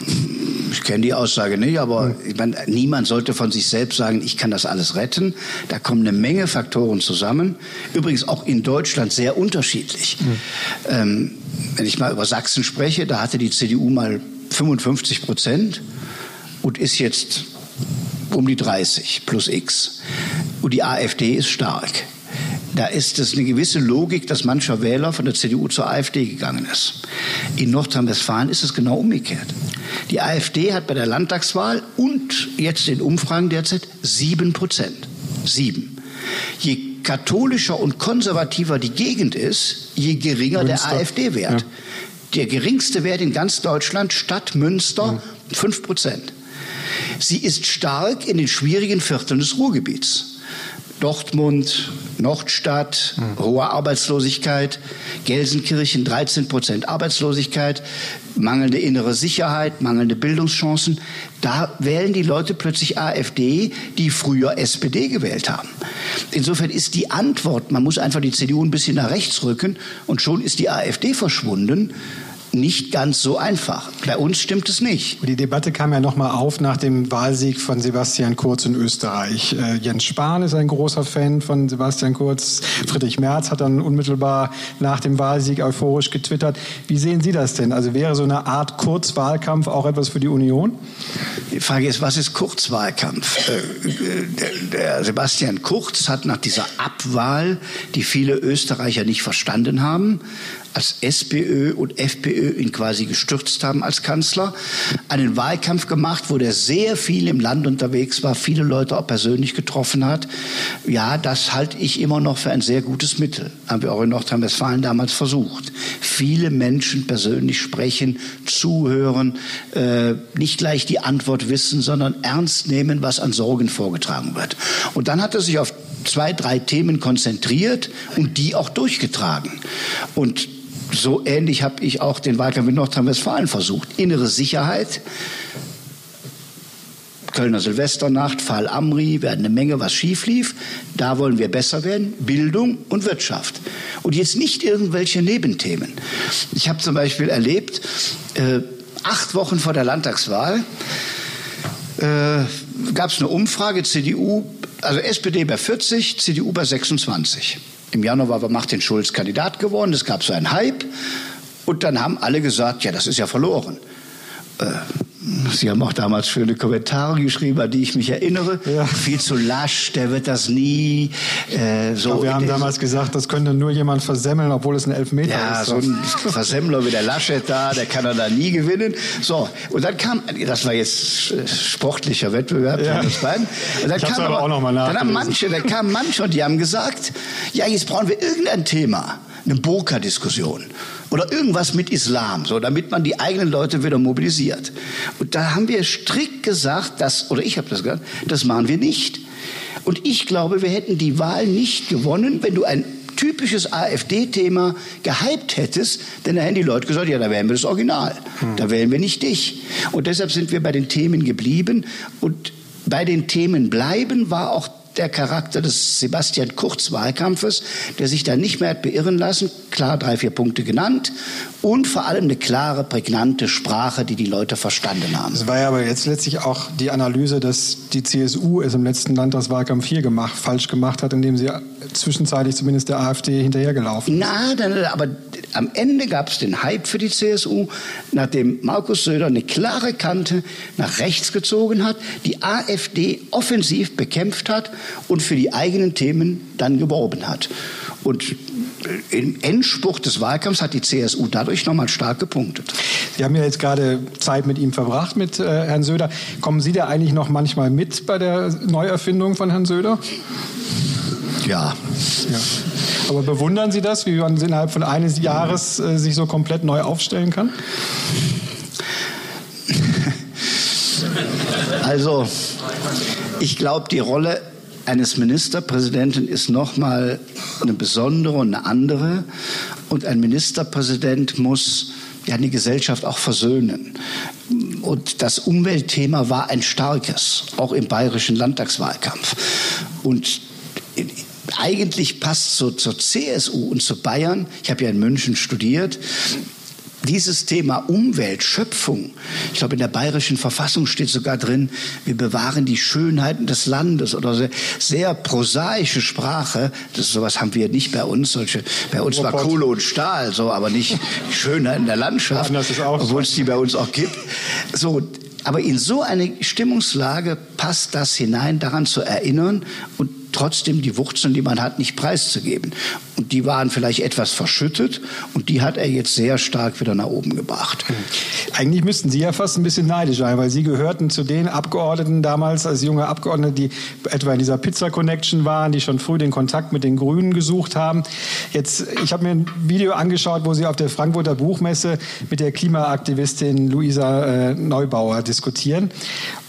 Ich kenne die Aussage nicht, aber hm. ich meine, niemand sollte von sich selbst sagen, ich kann das alles retten. Da kommen eine Menge Faktoren zusammen. Übrigens auch in Deutschland sehr unterschiedlich. Hm. Ähm, wenn ich mal über Sachsen spreche, da hatte die CDU mal 55 Prozent und ist jetzt um die 30 plus X. Und die AfD ist stark. Da ist es eine gewisse Logik, dass mancher Wähler von der CDU zur AfD gegangen ist. In Nordrhein-Westfalen ist es genau umgekehrt. Die AfD hat bei der Landtagswahl und jetzt in Umfragen derzeit sieben Prozent. Sieben. Je katholischer und konservativer die Gegend ist, je geringer Münster. der AfD-Wert. Ja. Der geringste Wert in ganz Deutschland, Stadt Münster, fünf Prozent. Sie ist stark in den schwierigen Vierteln des Ruhrgebiets. Dortmund, Nordstadt, hohe Arbeitslosigkeit, Gelsenkirchen 13 Prozent Arbeitslosigkeit, mangelnde innere Sicherheit, mangelnde Bildungschancen. Da wählen die Leute plötzlich AfD, die früher SPD gewählt haben. Insofern ist die Antwort, man muss einfach die CDU ein bisschen nach rechts rücken und schon ist die AfD verschwunden nicht ganz so einfach. Bei uns stimmt es nicht. Die Debatte kam ja noch mal auf nach dem Wahlsieg von Sebastian Kurz in Österreich. Äh, Jens Spahn ist ein großer Fan von Sebastian Kurz. Friedrich Merz hat dann unmittelbar nach dem Wahlsieg euphorisch getwittert. Wie sehen Sie das denn? Also wäre so eine Art Kurzwahlkampf auch etwas für die Union? Die Frage ist, was ist Kurzwahlkampf? Äh, der Sebastian Kurz hat nach dieser Abwahl, die viele Österreicher nicht verstanden haben, als SPÖ und FPÖ ihn quasi gestürzt haben als Kanzler, einen Wahlkampf gemacht, wo der sehr viel im Land unterwegs war, viele Leute auch persönlich getroffen hat. Ja, das halte ich immer noch für ein sehr gutes Mittel. Haben wir auch in Nordrhein-Westfalen damals versucht. Viele Menschen persönlich sprechen, zuhören, äh, nicht gleich die Antwort wissen, sondern ernst nehmen, was an Sorgen vorgetragen wird. Und dann hat er sich auf zwei, drei Themen konzentriert und die auch durchgetragen. Und so ähnlich habe ich auch den Wahlkampf in Nordrhein-Westfalen versucht. Innere Sicherheit, Kölner Silvesternacht, Fall Amri, werden eine Menge, was schief lief. Da wollen wir besser werden. Bildung und Wirtschaft. Und jetzt nicht irgendwelche Nebenthemen. Ich habe zum Beispiel erlebt, äh, acht Wochen vor der Landtagswahl äh, gab es eine Umfrage, CDU, also SPD bei 40, CDU bei 26. Im Januar war Martin Schulz Kandidat geworden, es gab so einen Hype und dann haben alle gesagt, ja, das ist ja verloren. Äh, Sie haben auch damals schöne Kommentare geschrieben, an die ich mich erinnere. Ja. Viel zu lasch, der wird das nie. Äh, so glaube, wir haben damals gesagt, das könnte nur jemand versemmeln, obwohl es ein Elfmeter ja, ist. Ja, so ein Versemmler wie der Laschet da, der kann er da nie gewinnen. So, und dann kam, das war jetzt sportlicher Wettbewerb ja. uns beiden. Und dann ich kam aber auch noch mal Dann haben manche, dann kamen manche und die haben gesagt, ja, jetzt brauchen wir irgendein Thema, eine Burka-Diskussion oder irgendwas mit Islam, so damit man die eigenen Leute wieder mobilisiert. Und da haben wir strikt gesagt, dass, oder ich habe das gesagt, das machen wir nicht. Und ich glaube, wir hätten die Wahl nicht gewonnen, wenn du ein typisches AfD-Thema gehypt hättest, denn da hätten die Leute gesagt, ja, da wären wir das Original, hm. da wären wir nicht dich. Und deshalb sind wir bei den Themen geblieben und bei den Themen bleiben war auch der Charakter des Sebastian Kurz Wahlkampfes, der sich da nicht mehr hat beirren lassen, klar drei, vier Punkte genannt und vor allem eine klare, prägnante Sprache, die die Leute verstanden haben. Es war ja aber jetzt letztlich auch die Analyse, dass die CSU es im letzten Landtagswahlkampf hier gemacht, falsch gemacht hat, indem sie zwischenzeitlich zumindest der AfD hinterhergelaufen ist. Na, aber am Ende gab es den Hype für die CSU, nachdem Markus Söder eine klare Kante nach rechts gezogen hat, die AfD offensiv bekämpft hat und für die eigenen Themen dann geworben hat. Und im Endspruch des Wahlkampfs hat die CSU dadurch nochmal stark gepunktet. Sie haben ja jetzt gerade Zeit mit ihm verbracht, mit äh, Herrn Söder. Kommen Sie da eigentlich noch manchmal mit bei der Neuerfindung von Herrn Söder? Ja. ja. Aber bewundern Sie das, wie man innerhalb von eines Jahres äh, sich so komplett neu aufstellen kann? Also, ich glaube, die Rolle eines Ministerpräsidenten ist nochmal eine besondere und eine andere. Und ein Ministerpräsident muss ja die Gesellschaft auch versöhnen. Und das Umweltthema war ein starkes, auch im bayerischen Landtagswahlkampf. Und eigentlich passt so zur CSU und zu Bayern. Ich habe ja in München studiert dieses Thema Umwelt, Schöpfung, ich glaube, in der bayerischen Verfassung steht sogar drin, wir bewahren die Schönheiten des Landes oder sehr, sehr prosaische Sprache. Das, sowas haben wir nicht bei uns. Solche, bei uns war Kohle und Stahl, so, aber nicht die Schönheiten der Landschaft, obwohl es die bei uns auch gibt. So, aber in so eine Stimmungslage passt das hinein, daran zu erinnern und trotzdem die Wurzeln, die man hat, nicht preiszugeben. Und die waren vielleicht etwas verschüttet und die hat er jetzt sehr stark wieder nach oben gebracht. Eigentlich müssten Sie ja fast ein bisschen neidisch sein, weil Sie gehörten zu den Abgeordneten damals als junge Abgeordnete, die etwa in dieser Pizza Connection waren, die schon früh den Kontakt mit den Grünen gesucht haben. Jetzt, ich habe mir ein Video angeschaut, wo Sie auf der Frankfurter Buchmesse mit der Klimaaktivistin Luisa äh, Neubauer diskutieren.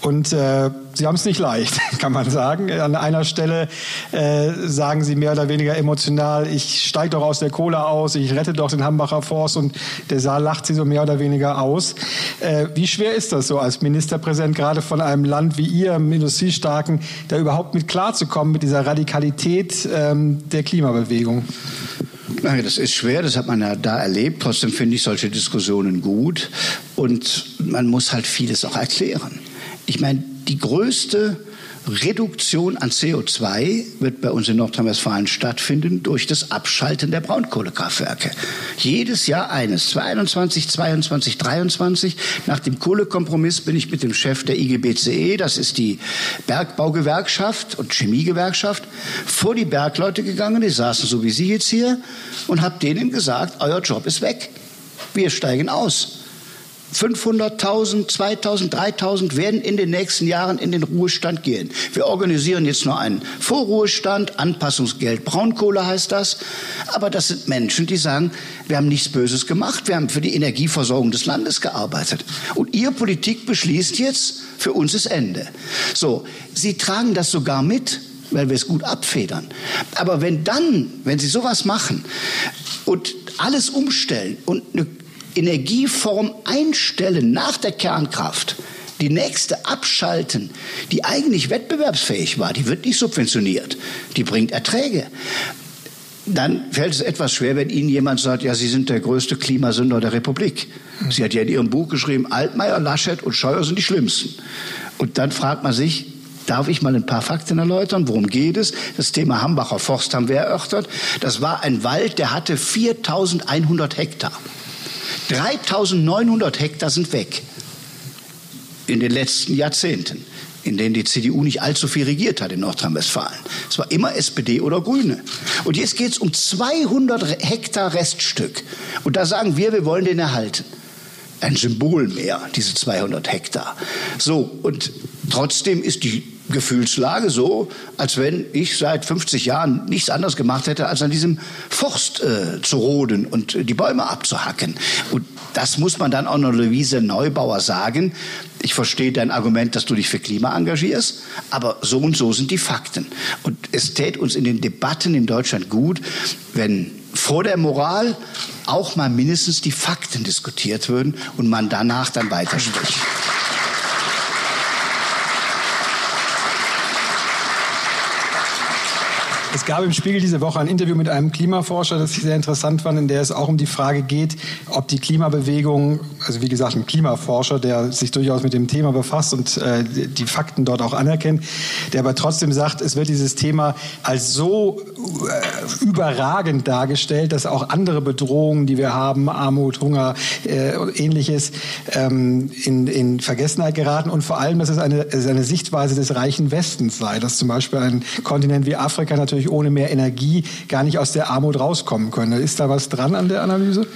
Und äh, Sie haben es nicht leicht, kann man sagen. An einer Stelle äh, sagen Sie mehr oder weniger emotional, ich steige doch aus der Kohle aus, ich rette doch den Hambacher Forst und der Saal lacht Sie so mehr oder weniger aus. Äh, wie schwer ist das so als Ministerpräsident, gerade von einem Land wie Ihr, einem industriestarken, da überhaupt mit klarzukommen, mit dieser Radikalität ähm, der Klimabewegung? Das ist schwer, das hat man ja da erlebt. Trotzdem finde ich solche Diskussionen gut. Und man muss halt vieles auch erklären. Ich meine, die größte Reduktion an CO2 wird bei uns in Nordrhein-Westfalen stattfinden durch das Abschalten der Braunkohlekraftwerke. Jedes Jahr eines. 22, 22, 23. Nach dem Kohlekompromiss bin ich mit dem Chef der IGBCE, das ist die Bergbaugewerkschaft und Chemiegewerkschaft, vor die Bergleute gegangen, die saßen so wie Sie jetzt hier, und habe denen gesagt, euer Job ist weg. Wir steigen aus. 500.000, 2.000, 3.000 werden in den nächsten Jahren in den Ruhestand gehen. Wir organisieren jetzt nur einen Vorruhestand, Anpassungsgeld Braunkohle heißt das. Aber das sind Menschen, die sagen, wir haben nichts Böses gemacht, wir haben für die Energieversorgung des Landes gearbeitet. Und Ihre Politik beschließt jetzt, für uns ist Ende. So, Sie tragen das sogar mit weil wir es gut abfedern. Aber wenn dann, wenn Sie sowas machen und alles umstellen und eine Energieform einstellen nach der Kernkraft, die nächste abschalten, die eigentlich wettbewerbsfähig war, die wird nicht subventioniert, die bringt Erträge. Dann fällt es etwas schwer, wenn Ihnen jemand sagt, ja, Sie sind der größte Klimasünder der Republik. Sie hat ja in ihrem Buch geschrieben, Altmaier, Laschet und Scheuer sind die Schlimmsten. Und dann fragt man sich, Darf ich mal ein paar Fakten erläutern? Worum geht es? Das Thema Hambacher Forst haben wir erörtert. Das war ein Wald, der hatte 4100 Hektar. 3900 Hektar sind weg in den letzten Jahrzehnten, in denen die CDU nicht allzu viel regiert hat in Nordrhein-Westfalen. Es war immer SPD oder Grüne. Und jetzt geht es um 200 Hektar Reststück. Und da sagen wir, wir wollen den erhalten. Ein Symbol mehr, diese 200 Hektar. So, und trotzdem ist die Gefühlslage so, als wenn ich seit 50 Jahren nichts anderes gemacht hätte, als an diesem Forst äh, zu roden und die Bäume abzuhacken. Und das muss man dann auch noch Luise Neubauer sagen. Ich verstehe dein Argument, dass du dich für Klima engagierst, aber so und so sind die Fakten. Und es täte uns in den Debatten in Deutschland gut, wenn vor der Moral auch mal mindestens die Fakten diskutiert würden und man danach dann weiterspricht. Es gab im Spiegel diese Woche ein Interview mit einem Klimaforscher, das ich sehr interessant fand, in der es auch um die Frage geht, ob die Klimabewegung, also wie gesagt ein Klimaforscher, der sich durchaus mit dem Thema befasst und äh, die Fakten dort auch anerkennt, der aber trotzdem sagt, es wird dieses Thema als so überragend dargestellt, dass auch andere Bedrohungen, die wir haben, Armut, Hunger, äh, ähnliches, ähm, in, in Vergessenheit geraten und vor allem, dass es eine, eine Sichtweise des reichen Westens sei, dass zum Beispiel ein Kontinent wie Afrika natürlich ohne mehr Energie gar nicht aus der Armut rauskommen können. Ist da was dran an der Analyse?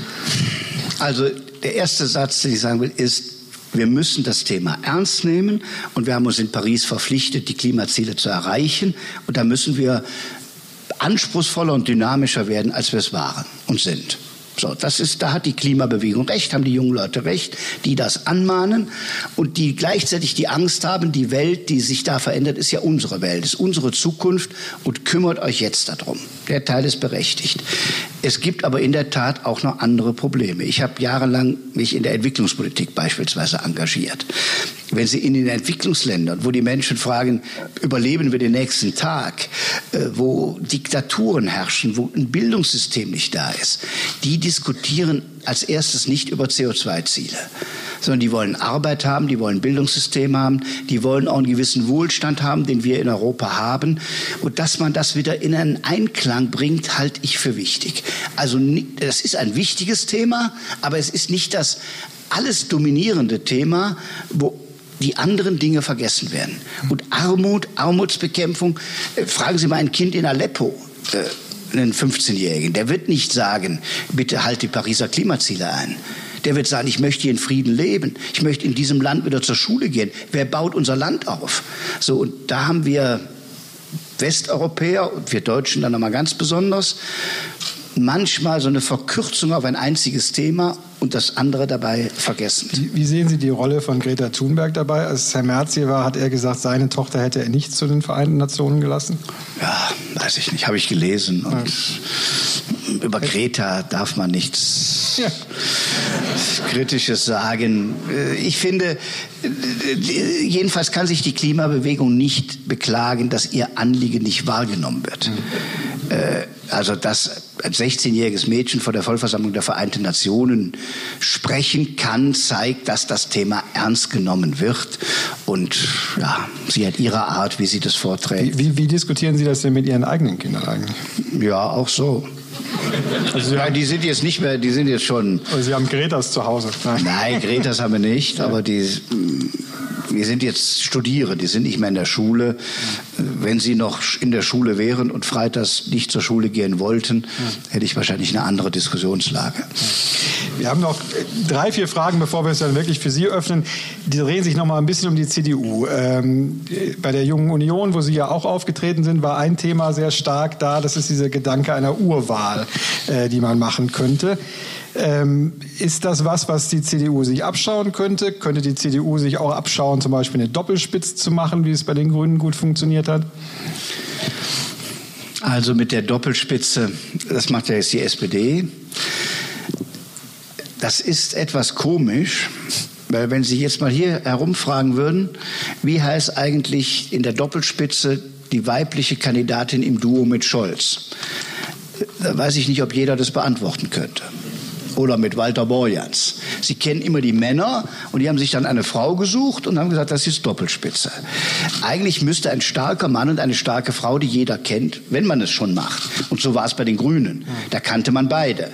Also der erste Satz, den ich sagen will, ist, wir müssen das Thema ernst nehmen und wir haben uns in Paris verpflichtet, die Klimaziele zu erreichen. Und da müssen wir anspruchsvoller und dynamischer werden, als wir es waren und sind. So, das ist, da hat die Klimabewegung recht, haben die jungen Leute recht, die das anmahnen und die gleichzeitig die Angst haben, die Welt, die sich da verändert, ist ja unsere Welt, ist unsere Zukunft und kümmert euch jetzt darum. Der Teil ist berechtigt. Es gibt aber in der Tat auch noch andere Probleme. Ich habe jahrelang mich in der Entwicklungspolitik beispielsweise engagiert. Wenn Sie in den Entwicklungsländern, wo die Menschen fragen, überleben wir den nächsten Tag, äh, wo Diktaturen herrschen, wo ein Bildungssystem nicht da ist, die diskutieren als erstes nicht über CO2-Ziele, sondern die wollen Arbeit haben, die wollen Bildungssystem haben, die wollen auch einen gewissen Wohlstand haben, den wir in Europa haben. Und dass man das wieder in einen Einklang bringt, halte ich für wichtig. Also das ist ein wichtiges Thema, aber es ist nicht das alles dominierende Thema, wo die anderen Dinge vergessen werden. Und Armut, Armutsbekämpfung, äh, fragen Sie mal ein Kind in Aleppo, äh, einen 15-Jährigen, der wird nicht sagen, bitte halt die Pariser Klimaziele ein. Der wird sagen, ich möchte hier in Frieden leben. Ich möchte in diesem Land wieder zur Schule gehen. Wer baut unser Land auf? So, und da haben wir Westeuropäer und wir Deutschen dann nochmal ganz besonders manchmal so eine Verkürzung auf ein einziges Thema und das andere dabei vergessen. Wie, sehen Sie die Rolle von Greta Thunberg dabei? Als Herr Merz hier war, hat er gesagt, seine Tochter hätte er nicht zu den Vereinten Nationen gelassen? Ja, weiß ich nicht, habe ich gelesen. Und ja. über Greta darf man nichts ja. Kritisches sagen. Ich finde, jedenfalls kann sich die Klimabewegung nicht beklagen, dass ihr Anliegen nicht wahrgenommen wird. Mhm. Also dass ein 16-jähriges Mädchen vor der Vollversammlung der Vereinten Nationen sprechen kann, zeigt, dass das Thema ernst genommen wird. Und ja, sie hat ihre Art, wie sie das vorträgt. Wie, wie, wie diskutieren Sie das denn mit Ihren eigenen Kindern eigentlich? Ja, auch so. Also ja, die sind jetzt nicht mehr, die sind jetzt schon. Also Sie haben Gretas zu Hause. Nein, Nein Gretas haben wir nicht, aber die wir sind jetzt Studierende, die sind nicht mehr in der Schule. Wenn sie noch in der Schule wären und freitags nicht zur Schule gehen wollten, hätte ich wahrscheinlich eine andere Diskussionslage. Wir haben noch drei, vier Fragen, bevor wir es dann wirklich für Sie öffnen. Die drehen sich noch mal ein bisschen um die CDU. Ähm, bei der Jungen Union, wo Sie ja auch aufgetreten sind, war ein Thema sehr stark da. Das ist dieser Gedanke einer Urwahl, äh, die man machen könnte. Ähm, ist das was, was die CDU sich abschauen könnte? Könnte die CDU sich auch abschauen, zum Beispiel eine Doppelspitze zu machen, wie es bei den Grünen gut funktioniert hat? Also mit der Doppelspitze, das macht ja jetzt die SPD. Das ist etwas komisch, weil wenn Sie jetzt mal hier herumfragen würden, wie heißt eigentlich in der Doppelspitze die weibliche Kandidatin im Duo mit Scholz? Da weiß ich nicht, ob jeder das beantworten könnte oder mit Walter Borjans. Sie kennen immer die Männer und die haben sich dann eine Frau gesucht und haben gesagt, das ist Doppelspitze. Eigentlich müsste ein starker Mann und eine starke Frau, die jeder kennt, wenn man es schon macht. Und so war es bei den Grünen. Da kannte man beide.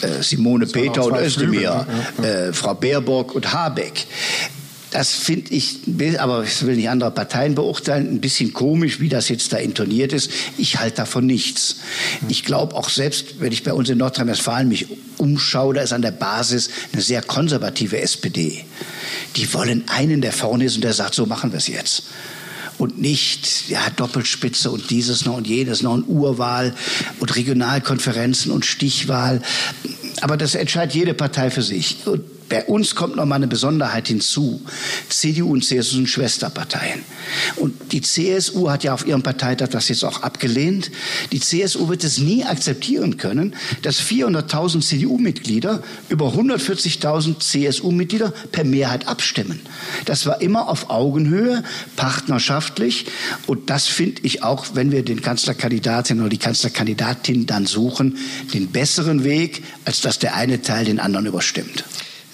Äh, Simone Peter und Özdemir, äh, Frau Baerbock und Habeck. Das finde ich, aber ich will nicht andere Parteien beurteilen, ein bisschen komisch, wie das jetzt da intoniert ist. Ich halte davon nichts. Ich glaube auch selbst, wenn ich bei uns in Nordrhein-Westfalen mich umschaue, da ist an der Basis eine sehr konservative SPD. Die wollen einen, der vorne ist und der sagt, so machen wir es jetzt und nicht ja, Doppelspitze und dieses noch und jenes noch und Urwahl und Regionalkonferenzen und Stichwahl. Aber das entscheidet jede Partei für sich. Und bei uns kommt noch mal eine Besonderheit hinzu. CDU und CSU sind Schwesterparteien. Und die CSU hat ja auf ihrem Parteitag das jetzt auch abgelehnt. Die CSU wird es nie akzeptieren können, dass 400.000 CDU-Mitglieder über 140.000 CSU-Mitglieder per Mehrheit abstimmen. Das war immer auf Augenhöhe, partnerschaftlich. Und das finde ich auch, wenn wir den Kanzlerkandidatin oder die Kanzlerkandidatin dann suchen, den besseren Weg, als dass der eine Teil den anderen überstimmt.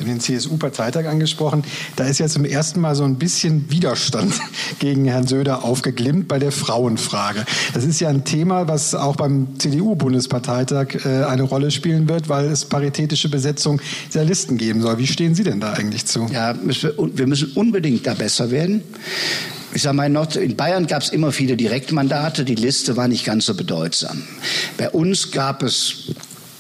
Sie haben den CSU-Parteitag angesprochen. Da ist ja zum ersten Mal so ein bisschen Widerstand gegen Herrn Söder aufgeglimmt bei der Frauenfrage. Das ist ja ein Thema, was auch beim CDU-Bundesparteitag äh, eine Rolle spielen wird, weil es paritätische Besetzung der Listen geben soll. Wie stehen Sie denn da eigentlich zu? Ja, wir müssen unbedingt da besser werden. Ich sage mal, in Bayern gab es immer viele Direktmandate, die Liste war nicht ganz so bedeutsam. Bei uns gab es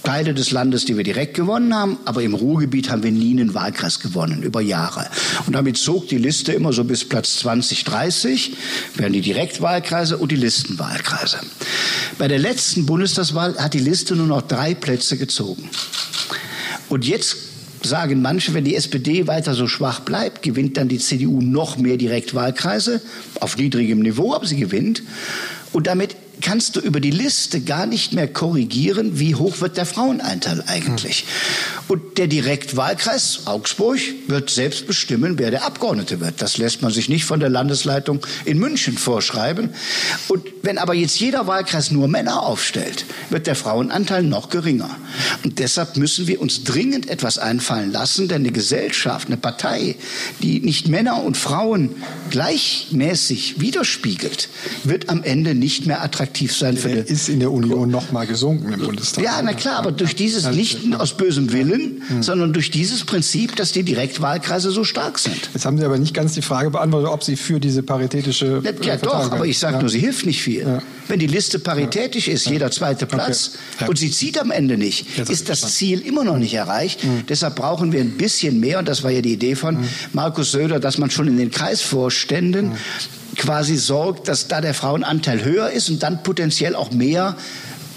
Teile des Landes, die wir direkt gewonnen haben, aber im Ruhrgebiet haben wir nie einen Wahlkreis gewonnen, über Jahre. Und damit zog die Liste immer so bis Platz 20, 30, wären die Direktwahlkreise und die Listenwahlkreise. Bei der letzten Bundestagswahl hat die Liste nur noch drei Plätze gezogen. Und jetzt sagen manche, wenn die SPD weiter so schwach bleibt, gewinnt dann die CDU noch mehr Direktwahlkreise auf niedrigem Niveau, aber sie gewinnt. Und damit kannst du über die Liste gar nicht mehr korrigieren, wie hoch wird der Frauenanteil eigentlich. Und der Direktwahlkreis Augsburg wird selbst bestimmen, wer der Abgeordnete wird. Das lässt man sich nicht von der Landesleitung in München vorschreiben. Und wenn aber jetzt jeder Wahlkreis nur Männer aufstellt, wird der Frauenanteil noch geringer. Und deshalb müssen wir uns dringend etwas einfallen lassen, denn eine Gesellschaft, eine Partei, die nicht Männer und Frauen gleichmäßig widerspiegelt, wird am Ende nicht mehr attraktiv attraktiv sein für der ist in der Union noch mal gesunken im Bundestag. Ja, na klar, aber durch dieses nicht aus bösem Willen, hm. sondern durch dieses Prinzip, dass die Direktwahlkreise so stark sind. Jetzt haben Sie aber nicht ganz die Frage beantwortet, ob Sie für diese paritätische Ja, ja doch, aber ich sage ja. nur, sie hilft nicht viel. Ja. Wenn die Liste paritätisch ist, jeder zweite Platz, okay. und sie zieht am Ende nicht, ist das Ziel immer noch nicht erreicht. Mhm. Deshalb brauchen wir ein bisschen mehr, und das war ja die Idee von mhm. Markus Söder, dass man schon in den Kreisvorständen mhm quasi sorgt, dass da der Frauenanteil höher ist und dann potenziell auch mehr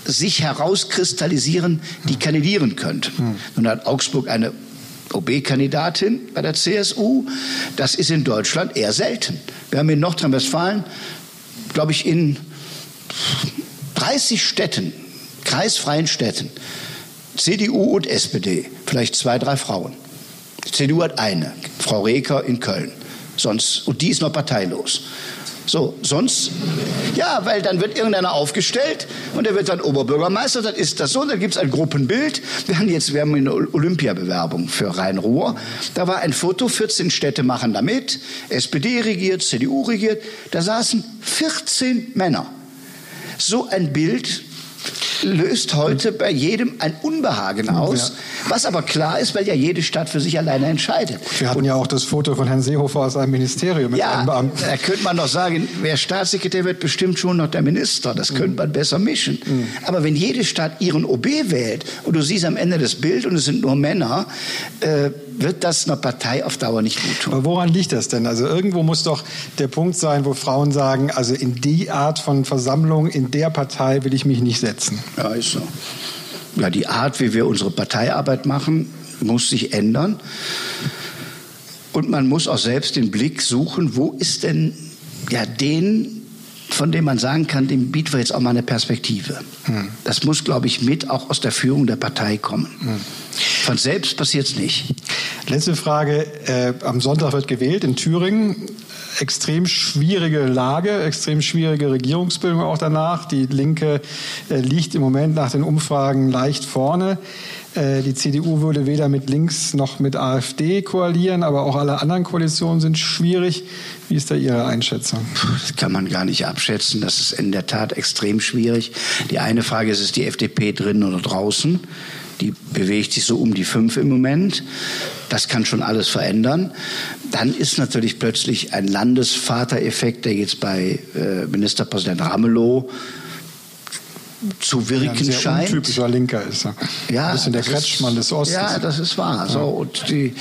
sich herauskristallisieren, die kandidieren könnten. Hm. Nun hat Augsburg eine OB-Kandidatin bei der CSU. Das ist in Deutschland eher selten. Wir haben in Nordrhein-Westfalen, glaube ich, in 30 Städten, kreisfreien Städten, CDU und SPD, vielleicht zwei, drei Frauen. Die CDU hat eine, Frau Reker in Köln. Sonst, und die ist noch parteilos. So, sonst, ja, weil dann wird irgendeiner aufgestellt und er wird dann Oberbürgermeister, dann ist das so, dann gibt es ein Gruppenbild. Wir haben jetzt, wir haben eine Olympiabewerbung für Rhein-Ruhr. Da war ein Foto, 14 Städte machen da mit, SPD regiert, CDU regiert, da saßen 14 Männer. So ein Bild löst heute bei jedem ein Unbehagen aus, ja. was aber klar ist, weil ja jede Stadt für sich alleine entscheidet. Wir hatten ja auch das Foto von Herrn Seehofer aus einem Ministerium mit ja, einem Beamten. Da könnte man doch sagen, wer Staatssekretär wird, bestimmt schon noch der Minister. Das mhm. könnte man besser mischen. Mhm. Aber wenn jede Stadt ihren OB wählt und du siehst am Ende das Bild und es sind nur Männer, äh, wird das einer Partei auf Dauer nicht gut tun. Aber woran liegt das denn? Also irgendwo muss doch der Punkt sein, wo Frauen sagen, also in die Art von Versammlung, in der Partei will ich mich nicht setzen. Ja, ist so. Ja, die Art, wie wir unsere Parteiarbeit machen, muss sich ändern. Und man muss auch selbst den Blick suchen, wo ist denn ja den von dem man sagen kann, dem bieten wir jetzt auch mal eine Perspektive. Hm. Das muss, glaube ich, mit auch aus der Führung der Partei kommen. Hm. Von selbst passiert es nicht. Letzte Frage. Äh, am Sonntag wird gewählt in Thüringen. Extrem schwierige Lage, extrem schwierige Regierungsbildung auch danach. Die Linke äh, liegt im Moment nach den Umfragen leicht vorne. Äh, die CDU würde weder mit Links noch mit AfD koalieren, aber auch alle anderen Koalitionen sind schwierig. Wie ist da Ihre Einschätzung? Das kann man gar nicht abschätzen. Das ist in der Tat extrem schwierig. Die eine Frage ist, ist die FDP drin oder draußen? Die bewegt sich so um die fünf im Moment. Das kann schon alles verändern. Dann ist natürlich plötzlich ein Landesvatereffekt, der jetzt bei äh, Ministerpräsident Ramelow zu wirken ja, scheint. Typischer Linker ist er. Ja, ein bisschen der Kretschmann des Ostens. Ja, das ist wahr. So, und die,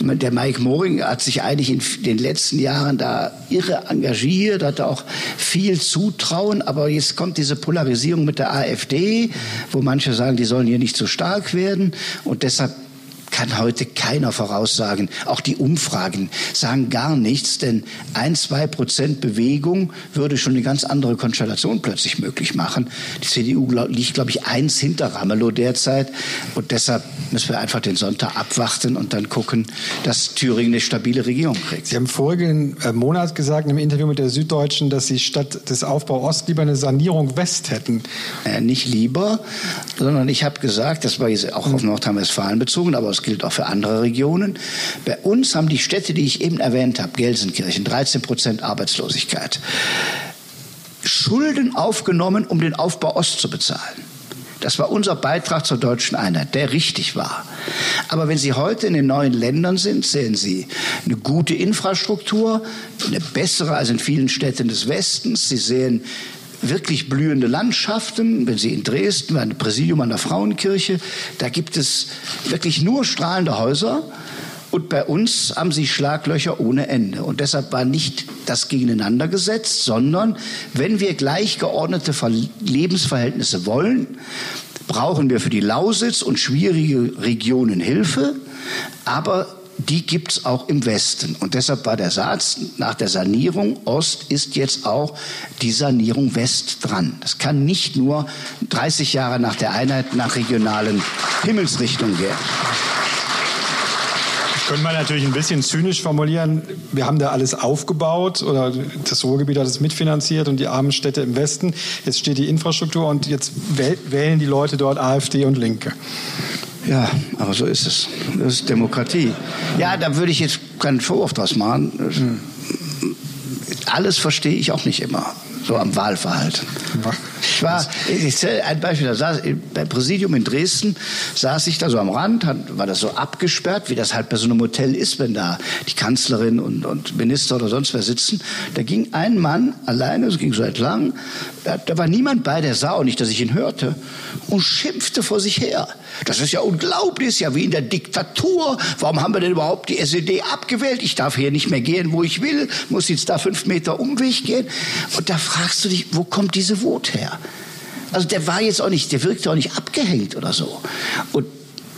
der Mike Moring hat sich eigentlich in den letzten Jahren da irre engagiert, hat auch viel Zutrauen, aber jetzt kommt diese Polarisierung mit der AfD, wo manche sagen, die sollen hier nicht so stark werden und deshalb kann heute keiner voraussagen. Auch die Umfragen sagen gar nichts, denn ein, zwei Prozent Bewegung würde schon eine ganz andere Konstellation plötzlich möglich machen. Die CDU liegt, glaube ich, eins hinter Ramelow derzeit und deshalb müssen wir einfach den Sonntag abwarten und dann gucken, dass Thüringen eine stabile Regierung kriegt. Sie haben vorigen äh, Monat gesagt im Interview mit der Süddeutschen, dass Sie statt des Aufbau Ost lieber eine Sanierung West hätten. Äh, nicht lieber, sondern ich habe gesagt, das war jetzt auch auf Nordrhein-Westfalen bezogen, aber es gilt auch für andere Regionen. Bei uns haben die Städte, die ich eben erwähnt habe, Gelsenkirchen, 13 Prozent Arbeitslosigkeit, Schulden aufgenommen, um den Aufbau Ost zu bezahlen. Das war unser Beitrag zur deutschen Einheit, der richtig war. Aber wenn Sie heute in den neuen Ländern sind, sehen Sie eine gute Infrastruktur, eine bessere als in vielen Städten des Westens. Sie sehen wirklich blühende Landschaften. Wenn Sie in Dresden, ein Präsidium an der Frauenkirche, da gibt es wirklich nur strahlende Häuser. Und bei uns haben sie Schlaglöcher ohne Ende. Und deshalb war nicht das gegeneinander gesetzt, sondern wenn wir gleichgeordnete Lebensverhältnisse wollen, brauchen wir für die Lausitz und schwierige Regionen Hilfe. Aber die gibt es auch im Westen. Und deshalb war der Satz nach der Sanierung Ost ist jetzt auch die Sanierung West dran. Das kann nicht nur 30 Jahre nach der Einheit nach regionalen Himmelsrichtungen gehen. Können wir natürlich ein bisschen zynisch formulieren, wir haben da alles aufgebaut oder das Ruhrgebiet hat es mitfinanziert und die armen Städte im Westen. Jetzt steht die Infrastruktur und jetzt wählen die Leute dort AfD und Linke. Ja, aber so ist es. Das ist Demokratie. Ja, da würde ich jetzt keinen Vorwurf draus machen. Alles verstehe ich auch nicht immer, so am Wahlverhalten. Ich war, ich zähle ein Beispiel, da saß, beim Präsidium in Dresden saß ich da so am Rand, war das so abgesperrt, wie das halt bei so einem Hotel ist, wenn da die Kanzlerin und, und Minister oder sonst wer sitzen. Da ging ein Mann alleine, es ging so entlang, da, da war niemand bei, der sah auch nicht, dass ich ihn hörte und schimpfte vor sich her. Das ist ja unglaublich, ja wie in der Diktatur. Warum haben wir denn überhaupt die SED abgewählt? Ich darf hier nicht mehr gehen, wo ich will, muss jetzt da fünf Meter Umweg gehen. Und da fragst du dich, wo kommt diese Wut her? Also der war jetzt auch nicht, der wirkte auch nicht abgehängt oder so. Und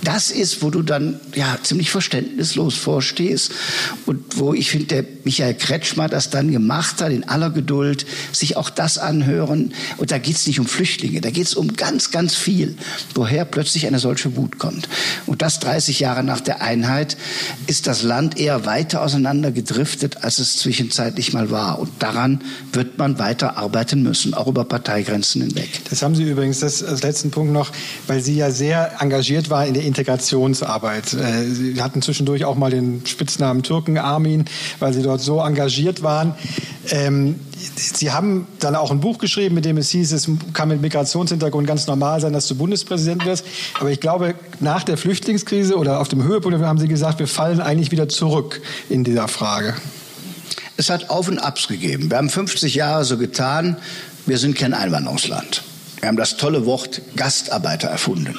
das ist, wo du dann ja ziemlich verständnislos vorstehst und wo ich finde, der Michael Kretschmer das dann gemacht hat, in aller Geduld, sich auch das anhören. Und da geht es nicht um Flüchtlinge, da geht es um ganz, ganz viel, woher plötzlich eine solche Wut kommt. Und das 30 Jahre nach der Einheit ist das Land eher weiter auseinander gedriftet, als es zwischenzeitlich mal war. Und daran wird man weiter arbeiten müssen, auch über Parteigrenzen hinweg. Das haben Sie übrigens, das als letzten Punkt noch, weil Sie ja sehr engagiert war in der Integrationsarbeit. Äh, Sie hatten zwischendurch auch mal den Spitznamen Türken Armin, weil Sie dort so engagiert waren. Ähm, Sie haben dann auch ein Buch geschrieben, mit dem es hieß, es kann mit Migrationshintergrund ganz normal sein, dass du Bundespräsident wirst. Aber ich glaube, nach der Flüchtlingskrise oder auf dem Höhepunkt haben Sie gesagt, wir fallen eigentlich wieder zurück in dieser Frage. Es hat Auf und Abs gegeben. Wir haben 50 Jahre so getan, wir sind kein Einwanderungsland. Wir haben das tolle Wort Gastarbeiter erfunden.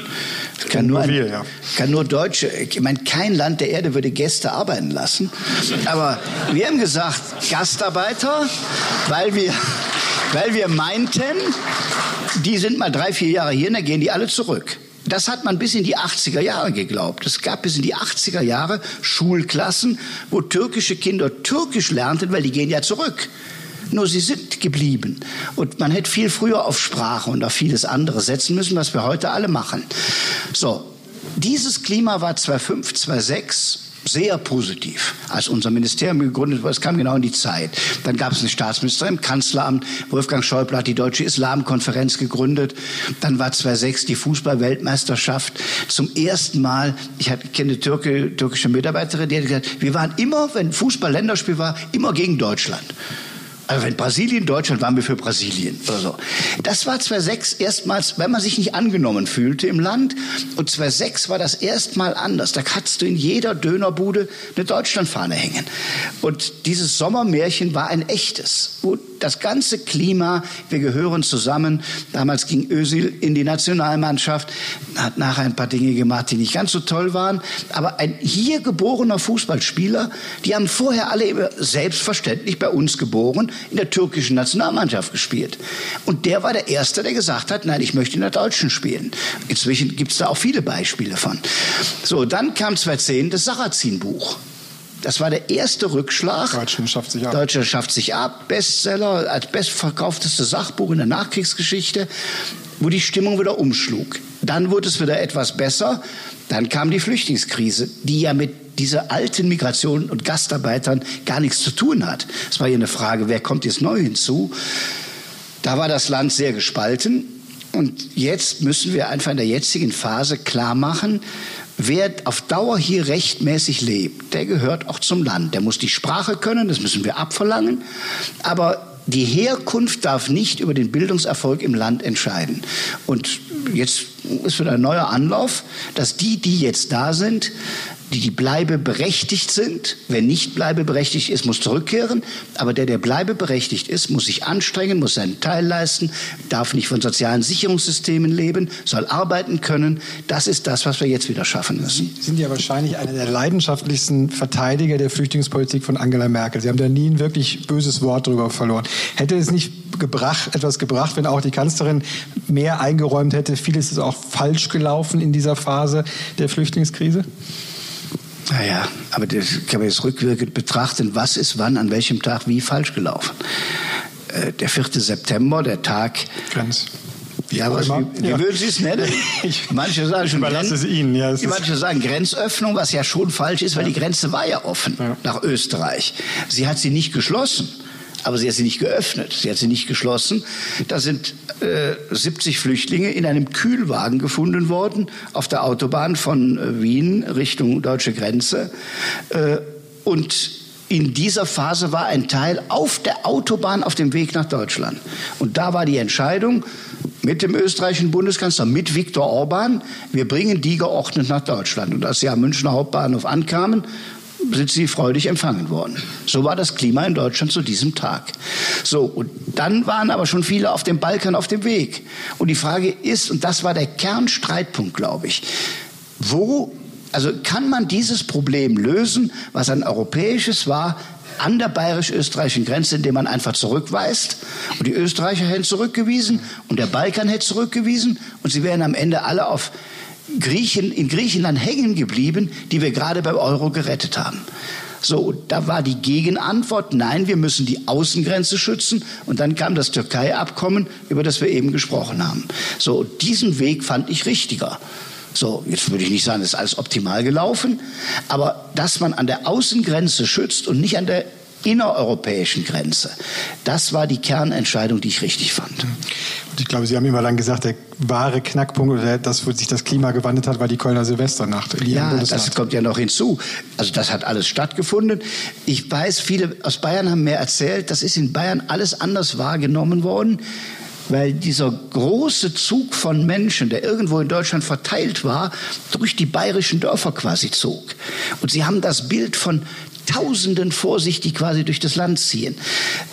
Kann nur, ein, ja. kann nur Deutsche, ich meine, kein Land der Erde würde Gäste arbeiten lassen. Aber wir haben gesagt Gastarbeiter, weil wir, weil wir meinten, die sind mal drei, vier Jahre hier und dann gehen die alle zurück. Das hat man bis in die 80er Jahre geglaubt. Es gab bis in die 80er Jahre Schulklassen, wo türkische Kinder Türkisch lernten, weil die gehen ja zurück. Nur sie sind geblieben. Und man hätte viel früher auf Sprache und auf vieles andere setzen müssen, was wir heute alle machen. So, dieses Klima war 2005, 2006 sehr positiv, als unser Ministerium gegründet wurde. Es kam genau in die Zeit. Dann gab es einen Staatsminister im Kanzleramt. Wolfgang Schäuble hat die Deutsche Islamkonferenz gegründet. Dann war 2006 die Fußballweltmeisterschaft. Zum ersten Mal, ich kenne Türke, türkische Mitarbeiterin, die hat gesagt, wir waren immer, wenn Fußball-Länderspiel war, immer gegen Deutschland. Also wenn Brasilien, Deutschland waren wir für Brasilien oder so. Das war 2006 erstmals, wenn man sich nicht angenommen fühlte im Land. Und 2006 war das erstmal anders. Da hattest du in jeder Dönerbude eine Deutschlandfahne hängen. Und dieses Sommermärchen war ein echtes. Und das ganze Klima, wir gehören zusammen. Damals ging Özil in die Nationalmannschaft, hat nachher ein paar Dinge gemacht, die nicht ganz so toll waren. Aber ein hier geborener Fußballspieler, die haben vorher alle selbstverständlich bei uns geboren in der türkischen Nationalmannschaft gespielt. Und der war der Erste, der gesagt hat, nein, ich möchte in der Deutschen spielen. Inzwischen gibt es da auch viele Beispiele von. So, dann kam 2010 das Sarrazin-Buch. Das war der erste Rückschlag. Deutschland schafft sich ab. Deutschland schafft sich ab. Bestseller als bestverkaufteste Sachbuch in der Nachkriegsgeschichte, wo die Stimmung wieder umschlug. Dann wurde es wieder etwas besser. Dann kam die Flüchtlingskrise, die ja mit dieser alten Migration und Gastarbeitern gar nichts zu tun hat. Es war ja eine Frage, wer kommt jetzt neu hinzu? Da war das Land sehr gespalten. Und jetzt müssen wir einfach in der jetzigen Phase klar machen, wer auf Dauer hier rechtmäßig lebt, der gehört auch zum Land. Der muss die Sprache können, das müssen wir abverlangen. Aber die Herkunft darf nicht über den Bildungserfolg im Land entscheiden. Und jetzt ist wieder ein neuer Anlauf, dass die, die jetzt da sind, die die Bleibe berechtigt sind. Wer nicht Bleibe berechtigt ist, muss zurückkehren. Aber der, der Bleibe berechtigt ist, muss sich anstrengen, muss seinen Teil leisten, darf nicht von sozialen Sicherungssystemen leben, soll arbeiten können. Das ist das, was wir jetzt wieder schaffen müssen. Sie sind ja wahrscheinlich einer der leidenschaftlichsten Verteidiger der Flüchtlingspolitik von Angela Merkel. Sie haben da nie ein wirklich böses Wort darüber verloren. Hätte es nicht gebracht, etwas gebracht, wenn auch die Kanzlerin mehr eingeräumt hätte, vieles ist auch falsch gelaufen in dieser Phase der Flüchtlingskrise? Naja, aber das kann man jetzt rückwirkend betrachten, was ist wann, an welchem Tag wie falsch gelaufen. Äh, der 4. September, der Tag. Grenz. Ja, was, wie, ja. würden Sie es nennen? manche sagen schon es Ihnen. Ja, manche sagen Grenzöffnung, was ja schon falsch ist, weil ja. die Grenze war ja offen nach Österreich. Sie hat sie nicht geschlossen aber sie hat sie nicht geöffnet, sie hat sie nicht geschlossen. Da sind äh, 70 Flüchtlinge in einem Kühlwagen gefunden worden auf der Autobahn von äh, Wien Richtung deutsche Grenze. Äh, und in dieser Phase war ein Teil auf der Autobahn auf dem Weg nach Deutschland. Und da war die Entscheidung, mit dem österreichischen Bundeskanzler, mit Viktor Orban, wir bringen die geordnet nach Deutschland. Und als sie am Münchner Hauptbahnhof ankamen, sind sie freudig empfangen worden. So war das Klima in Deutschland zu diesem Tag. So, und dann waren aber schon viele auf dem Balkan auf dem Weg. Und die Frage ist, und das war der Kernstreitpunkt, glaube ich, wo, also kann man dieses Problem lösen, was ein europäisches war, an der bayerisch-österreichischen Grenze, indem man einfach zurückweist. Und die Österreicher hätten zurückgewiesen und der Balkan hätte zurückgewiesen und sie wären am Ende alle auf Griechen, in Griechenland hängen geblieben, die wir gerade beim Euro gerettet haben. So, da war die Gegenantwort, nein, wir müssen die Außengrenze schützen. Und dann kam das Türkei-Abkommen, über das wir eben gesprochen haben. So, diesen Weg fand ich richtiger. So, jetzt würde ich nicht sagen, es ist alles optimal gelaufen, aber dass man an der Außengrenze schützt und nicht an der innereuropäischen Grenze. Das war die Kernentscheidung, die ich richtig fand. Und ich glaube, Sie haben immer dann gesagt, der wahre Knackpunkt oder das, wo sich das Klima gewandelt hat, war die Kölner Silvesternacht. Ja, das kommt ja noch hinzu. Also das hat alles stattgefunden. Ich weiß, viele aus Bayern haben mir erzählt, das ist in Bayern alles anders wahrgenommen worden weil dieser große Zug von Menschen, der irgendwo in Deutschland verteilt war, durch die bayerischen Dörfer quasi zog. Und sie haben das Bild von Tausenden vor sich, die quasi durch das Land ziehen.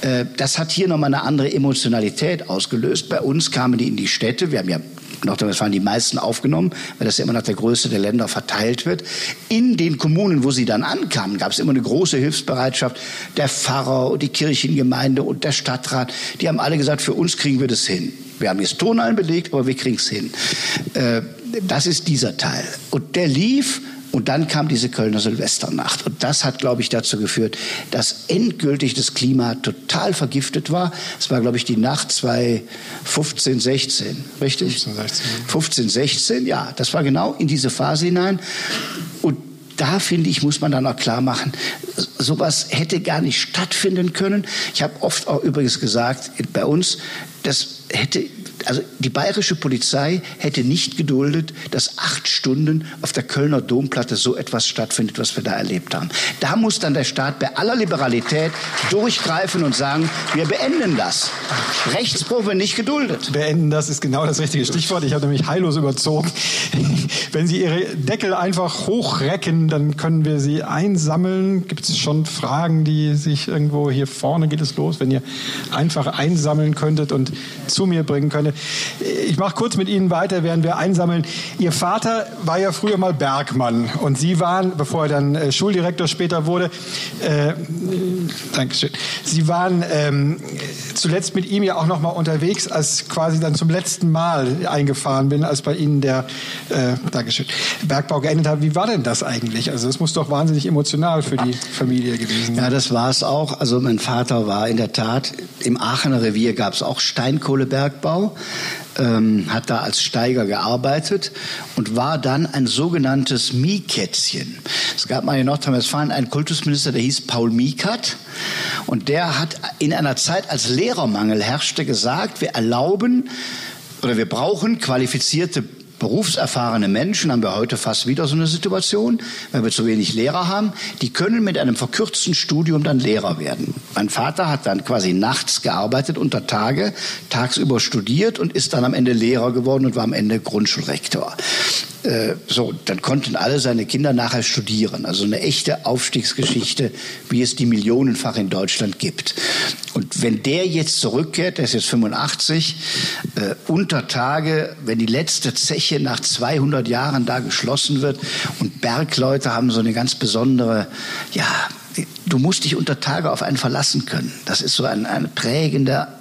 Äh, das hat hier nochmal eine andere Emotionalität ausgelöst. Bei uns kamen die in die Städte. Wir haben ja Nordrhein-Westfalen die meisten aufgenommen, weil das ja immer nach der Größe der Länder verteilt wird. In den Kommunen, wo sie dann ankamen, gab es immer eine große Hilfsbereitschaft. Der Pfarrer und die Kirchengemeinde und der Stadtrat, die haben alle gesagt, für uns kriegen wir das hin. Wir haben jetzt Tonhallen belegt, aber wir kriegen es hin. Äh, das ist dieser Teil. Und der lief und dann kam diese Kölner Silvesternacht. Und das hat, glaube ich, dazu geführt, dass endgültig das Klima total vergiftet war. Es war, glaube ich, die Nacht 2015, 16, richtig? 15, 16. 15, 16, ja. Das war genau in diese Phase hinein. Und da finde ich, muss man dann auch klar machen, sowas hätte gar nicht stattfinden können. Ich habe oft auch übrigens gesagt, bei uns, das hätte also die bayerische Polizei hätte nicht geduldet, dass acht Stunden auf der Kölner Domplatte so etwas stattfindet, was wir da erlebt haben. Da muss dann der Staat bei aller Liberalität durchgreifen und sagen, wir beenden das. Rechtsbruch wird nicht geduldet. Beenden, das ist genau das richtige Stichwort. Ich habe nämlich heillos überzogen. Wenn Sie Ihre Deckel einfach hochrecken, dann können wir sie einsammeln. Gibt es schon Fragen, die sich irgendwo hier vorne geht es los, wenn ihr einfach einsammeln könntet und zu mir bringen könntet? Ich mache kurz mit Ihnen weiter, während wir einsammeln. Ihr Vater war ja früher mal Bergmann und Sie waren, bevor er dann äh, Schuldirektor später wurde, äh, Dankeschön. Sie waren ähm, zuletzt mit ihm ja auch noch mal unterwegs, als quasi dann zum letzten Mal eingefahren bin, als bei Ihnen der äh, Dankeschön, Bergbau geendet hat. Wie war denn das eigentlich? Also es muss doch wahnsinnig emotional für die Familie gewesen sein. Ja, das war es auch. Also mein Vater war in der Tat im Aachener Revier gab es auch Steinkohlebergbau ähm, hat da als Steiger gearbeitet und war dann ein sogenanntes Miekätzchen. Es gab mal in Nordrhein-Westfalen einen Kultusminister, der hieß Paul Miekat und der hat in einer Zeit, als Lehrermangel herrschte, gesagt, wir erlauben oder wir brauchen qualifizierte berufserfahrene Menschen haben wir heute fast wieder so eine Situation, weil wir zu wenig Lehrer haben. Die können mit einem verkürzten Studium dann Lehrer werden. Mein Vater hat dann quasi nachts gearbeitet, unter Tage, tagsüber studiert und ist dann am Ende Lehrer geworden und war am Ende Grundschulrektor. Äh, so, dann konnten alle seine Kinder nachher studieren. Also eine echte Aufstiegsgeschichte, wie es die millionenfach in Deutschland gibt. Und wenn der jetzt zurückkehrt, der ist jetzt 85, äh, unter Tage, wenn die letzte Zeche nach 200 Jahren da geschlossen wird und Bergleute haben so eine ganz besondere, ja, du musst dich unter Tage auf einen verlassen können. Das ist so ein, ein prägender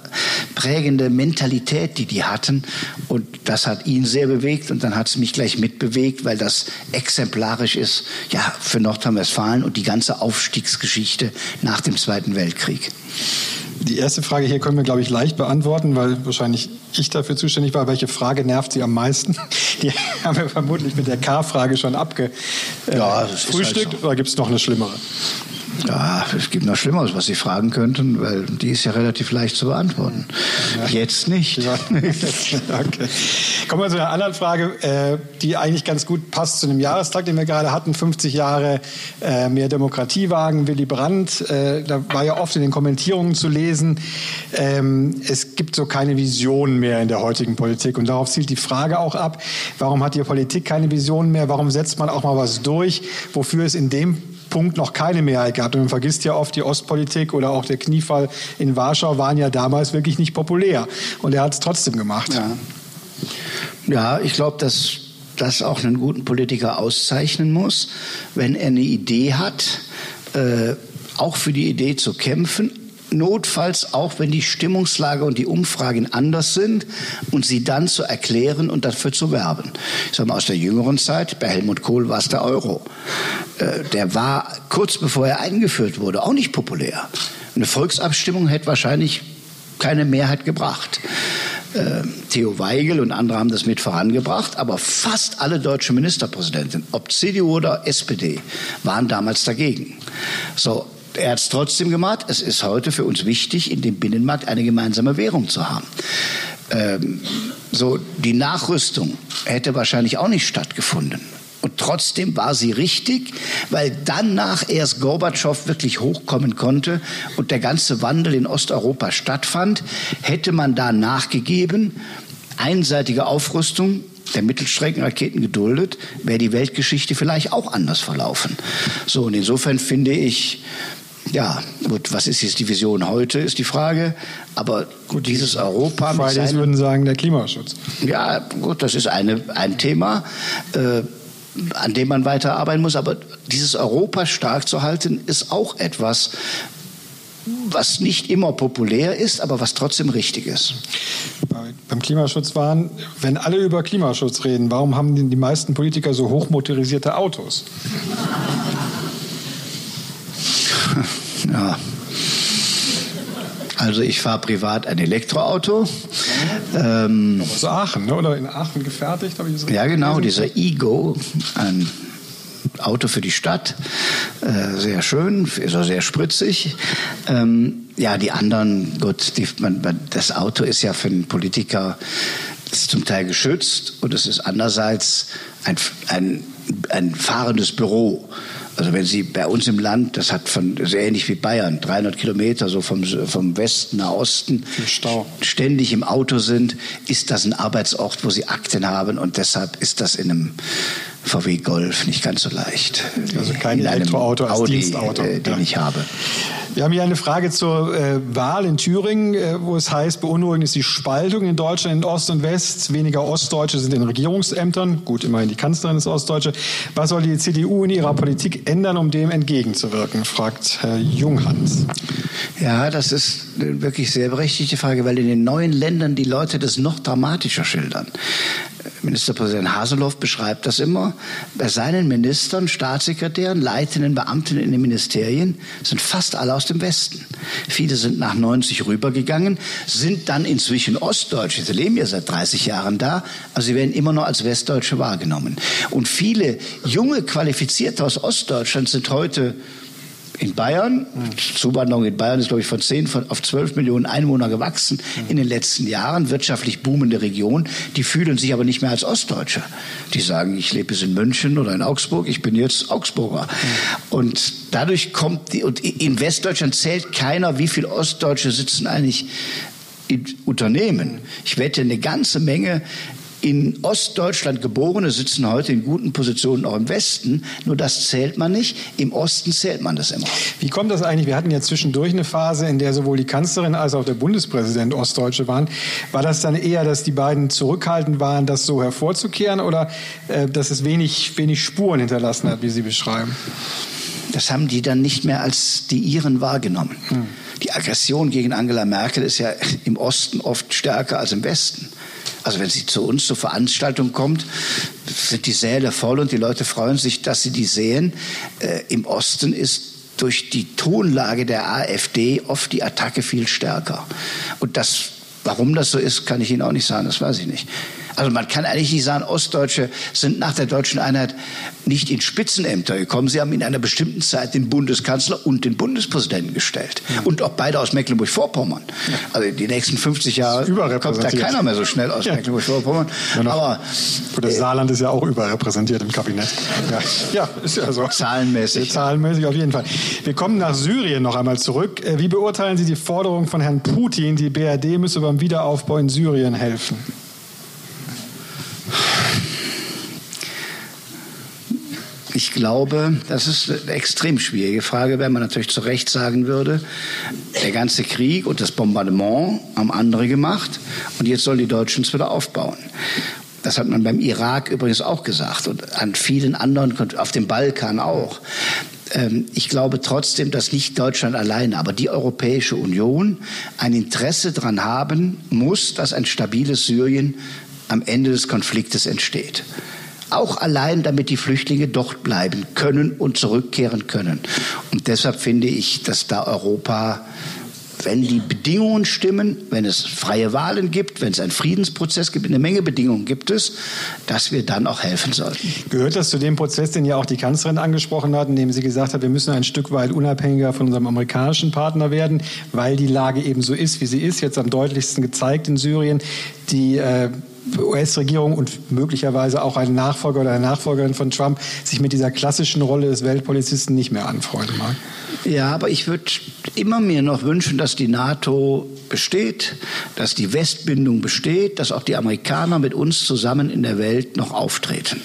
prägende Mentalität, die die hatten. Und das hat ihn sehr bewegt und dann hat es mich gleich mitbewegt, weil das exemplarisch ist ja, für Nordrhein-Westfalen und die ganze Aufstiegsgeschichte nach dem Zweiten Weltkrieg. Die erste Frage hier können wir, glaube ich, leicht beantworten, weil wahrscheinlich ich dafür zuständig war. Welche Frage nervt Sie am meisten? Die haben wir vermutlich mit der K-Frage schon abgefrühstückt. Ja, halt so. Oder gibt es noch eine schlimmere? Ja, es gibt noch Schlimmeres, was Sie fragen könnten, weil die ist ja relativ leicht zu beantworten. Ja. Jetzt nicht. Ja. okay. Kommen wir zu einer anderen Frage, äh, die eigentlich ganz gut passt zu dem Jahrestag, den wir gerade hatten. 50 Jahre äh, mehr Demokratie wagen, Willy Brandt. Äh, da war ja oft in den Kommentierungen zu lesen, ähm, es gibt so keine Vision mehr in der heutigen Politik. Und darauf zielt die Frage auch ab, warum hat die Politik keine Vision mehr? Warum setzt man auch mal was durch, wofür es in dem Punkt noch keine Mehrheit gehabt. Und man vergisst ja oft, die Ostpolitik oder auch der Kniefall in Warschau waren ja damals wirklich nicht populär. Und er hat es trotzdem gemacht. Ja, ja ich glaube, dass das auch einen guten Politiker auszeichnen muss, wenn er eine Idee hat, äh, auch für die Idee zu kämpfen, notfalls auch, wenn die Stimmungslage und die Umfragen anders sind und sie dann zu erklären und dafür zu werben. Ich sage mal aus der jüngeren Zeit, bei Helmut Kohl war es der Euro. Äh, der war kurz bevor er eingeführt wurde auch nicht populär. Eine Volksabstimmung hätte wahrscheinlich keine Mehrheit gebracht. Äh, Theo Weigel und andere haben das mit vorangebracht, aber fast alle deutschen Ministerpräsidenten, ob CDU oder SPD, waren damals dagegen. So, er hat es trotzdem gemacht. Es ist heute für uns wichtig, in dem Binnenmarkt eine gemeinsame Währung zu haben. Ähm, so, die Nachrüstung hätte wahrscheinlich auch nicht stattgefunden. Und trotzdem war sie richtig, weil danach erst Gorbatschow wirklich hochkommen konnte und der ganze Wandel in Osteuropa stattfand. Hätte man da nachgegeben, einseitige Aufrüstung der Mittelstreckenraketen geduldet, wäre die Weltgeschichte vielleicht auch anders verlaufen. So, und insofern finde ich, ja, gut, was ist jetzt die Vision heute, ist die Frage. Aber gut, dieses Europa. Fridays würden sagen, der Klimaschutz. Ja, gut, das ist eine, ein Thema. Äh, an dem man weiter arbeiten muss. Aber dieses Europa stark zu halten, ist auch etwas, was nicht immer populär ist, aber was trotzdem richtig ist. Beim Klimaschutz waren, wenn alle über Klimaschutz reden, warum haben die meisten Politiker so hochmotorisierte Autos? Ja. Also ich fahre privat ein Elektroauto. Ähm, aus Aachen, ne? oder in Aachen gefertigt? Habe ich das ja, genau, dieser Ego, ein Auto für die Stadt. Äh, sehr schön, ist auch sehr spritzig. Ähm, ja, die anderen, gut, die, man, man, das Auto ist ja für einen Politiker ist zum Teil geschützt und es ist andererseits ein, ein, ein fahrendes Büro. Also wenn Sie bei uns im Land, das hat von sehr ähnlich wie Bayern, 300 Kilometer so vom, vom Westen nach Osten, ständig im Auto sind, ist das ein Arbeitsort, wo Sie Akten haben und deshalb ist das in einem VW Golf nicht ganz so leicht. Also kein Elektroauto als Audi, Dienstauto, äh, den ja. ich habe. Wir haben hier eine Frage zur äh, Wahl in Thüringen, äh, wo es heißt, beunruhigend ist die Spaltung in Deutschland in Ost und West. Weniger Ostdeutsche sind in Regierungsämtern. Gut, immerhin die Kanzlerin ist Ostdeutsche. Was soll die CDU in ihrer Politik ändern, um dem entgegenzuwirken, fragt Herr Junghans. Ja, das ist eine wirklich sehr berechtigte Frage, weil in den neuen Ländern die Leute das noch dramatischer schildern. Ministerpräsident Haseloff beschreibt das immer. Bei seinen Ministern, Staatssekretären, leitenden Beamten in den Ministerien sind fast alle aus dem Westen. Viele sind nach 90 rübergegangen, sind dann inzwischen Ostdeutsche. Sie leben ja seit 30 Jahren da, aber sie werden immer noch als Westdeutsche wahrgenommen. Und viele junge Qualifizierte aus Ostdeutschland sind heute in Bayern. Zuwanderung in Bayern ist, glaube ich, von 10 auf 12 Millionen Einwohner gewachsen in den letzten Jahren. Wirtschaftlich boomende Region. Die fühlen sich aber nicht mehr als Ostdeutsche. Die sagen, ich lebe jetzt in München oder in Augsburg, ich bin jetzt Augsburger. Und dadurch kommt die, und in Westdeutschland zählt keiner, wie viele Ostdeutsche sitzen eigentlich in Unternehmen. Ich wette, eine ganze Menge in Ostdeutschland Geborene sitzen heute in guten Positionen auch im Westen. Nur das zählt man nicht. Im Osten zählt man das immer. Wie kommt das eigentlich? Wir hatten ja zwischendurch eine Phase, in der sowohl die Kanzlerin als auch der Bundespräsident Ostdeutsche waren. War das dann eher, dass die beiden zurückhaltend waren, das so hervorzukehren oder äh, dass es wenig, wenig Spuren hinterlassen hat, wie Sie beschreiben? Das haben die dann nicht mehr als die ihren wahrgenommen. Hm. Die Aggression gegen Angela Merkel ist ja im Osten oft stärker als im Westen. Also wenn sie zu uns zur Veranstaltung kommt, sind die Säle voll und die Leute freuen sich, dass sie die sehen. Äh, Im Osten ist durch die Tonlage der AfD oft die Attacke viel stärker. Und das, warum das so ist, kann ich Ihnen auch nicht sagen, das weiß ich nicht. Also man kann eigentlich nicht sagen, Ostdeutsche sind nach der deutschen Einheit nicht in Spitzenämter gekommen. Sie haben in einer bestimmten Zeit den Bundeskanzler und den Bundespräsidenten gestellt. Ja. Und auch beide aus Mecklenburg-Vorpommern. Ja. Also die nächsten 50 Jahre kommt da keiner mehr so schnell aus ja. Mecklenburg-Vorpommern. Aber das äh, Saarland ist ja auch überrepräsentiert im Kabinett. Ja, ist ja so. Zahlenmäßig. Zahlenmäßig auf jeden Fall. Wir kommen nach Syrien noch einmal zurück. Äh, wie beurteilen Sie die Forderung von Herrn Putin, die BRD müsse beim Wiederaufbau in Syrien helfen? Ich glaube, das ist eine extrem schwierige Frage, wenn man natürlich zu Recht sagen würde, der ganze Krieg und das Bombardement haben andere gemacht und jetzt sollen die Deutschen es wieder aufbauen. Das hat man beim Irak übrigens auch gesagt und an vielen anderen, auf dem Balkan auch. Ähm, ich glaube trotzdem, dass nicht Deutschland alleine, aber die Europäische Union ein Interesse daran haben muss, dass ein stabiles Syrien am Ende des Konfliktes entsteht. Auch allein, damit die Flüchtlinge dort bleiben können und zurückkehren können. Und deshalb finde ich, dass da Europa wenn die Bedingungen stimmen, wenn es freie Wahlen gibt, wenn es einen Friedensprozess gibt, eine Menge Bedingungen gibt es, dass wir dann auch helfen sollten. Gehört das zu dem Prozess, den ja auch die Kanzlerin angesprochen hat, in dem sie gesagt hat, wir müssen ein Stück weit unabhängiger von unserem amerikanischen Partner werden, weil die Lage eben so ist, wie sie ist, jetzt am deutlichsten gezeigt in Syrien. Die äh, US-Regierung und möglicherweise auch ein Nachfolger oder eine Nachfolgerin von Trump sich mit dieser klassischen Rolle des Weltpolizisten nicht mehr anfreunden mag. Ja, aber ich würde immer mir noch wünschen, dass die NATO besteht, dass die Westbindung besteht, dass auch die Amerikaner mit uns zusammen in der Welt noch auftreten.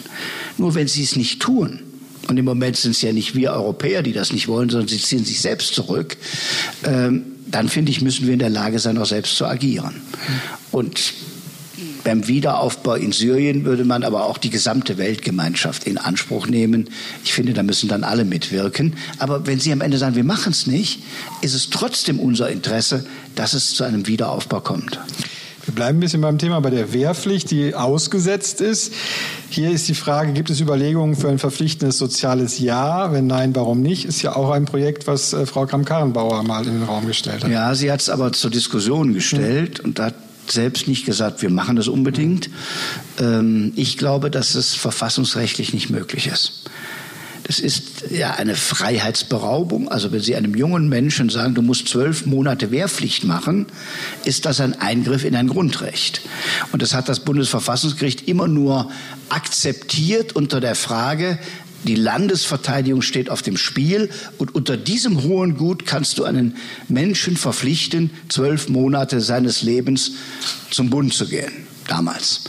Nur wenn sie es nicht tun, und im Moment sind es ja nicht wir Europäer, die das nicht wollen, sondern sie ziehen sich selbst zurück, ähm, dann finde ich, müssen wir in der Lage sein, auch selbst zu agieren. Und beim Wiederaufbau in Syrien würde man aber auch die gesamte Weltgemeinschaft in Anspruch nehmen. Ich finde, da müssen dann alle mitwirken. Aber wenn Sie am Ende sagen, wir machen es nicht, ist es trotzdem unser Interesse, dass es zu einem Wiederaufbau kommt. Wir bleiben ein bisschen beim Thema bei der Wehrpflicht, die ausgesetzt ist. Hier ist die Frage, gibt es Überlegungen für ein verpflichtendes soziales Jahr? Wenn nein, warum nicht? Ist ja auch ein Projekt, was äh, Frau Kramp-Karrenbauer mal in den Raum gestellt hat. Ja, sie hat es aber zur Diskussion gestellt hm. und hat selbst nicht gesagt, wir machen das unbedingt. Ähm, ich glaube, dass es verfassungsrechtlich nicht möglich ist. Das ist ja eine Freiheitsberaubung. Also wenn Sie einem jungen Menschen sagen, du musst zwölf Monate Wehrpflicht machen, ist das ein Eingriff in ein Grundrecht. Und das hat das Bundesverfassungsgericht immer nur akzeptiert unter der Frage, die Landesverteidigung steht auf dem Spiel und unter diesem hohen Gut kannst du einen Menschen verpflichten, zwölf Monate seines Lebens zum Bund zu gehen. Damals.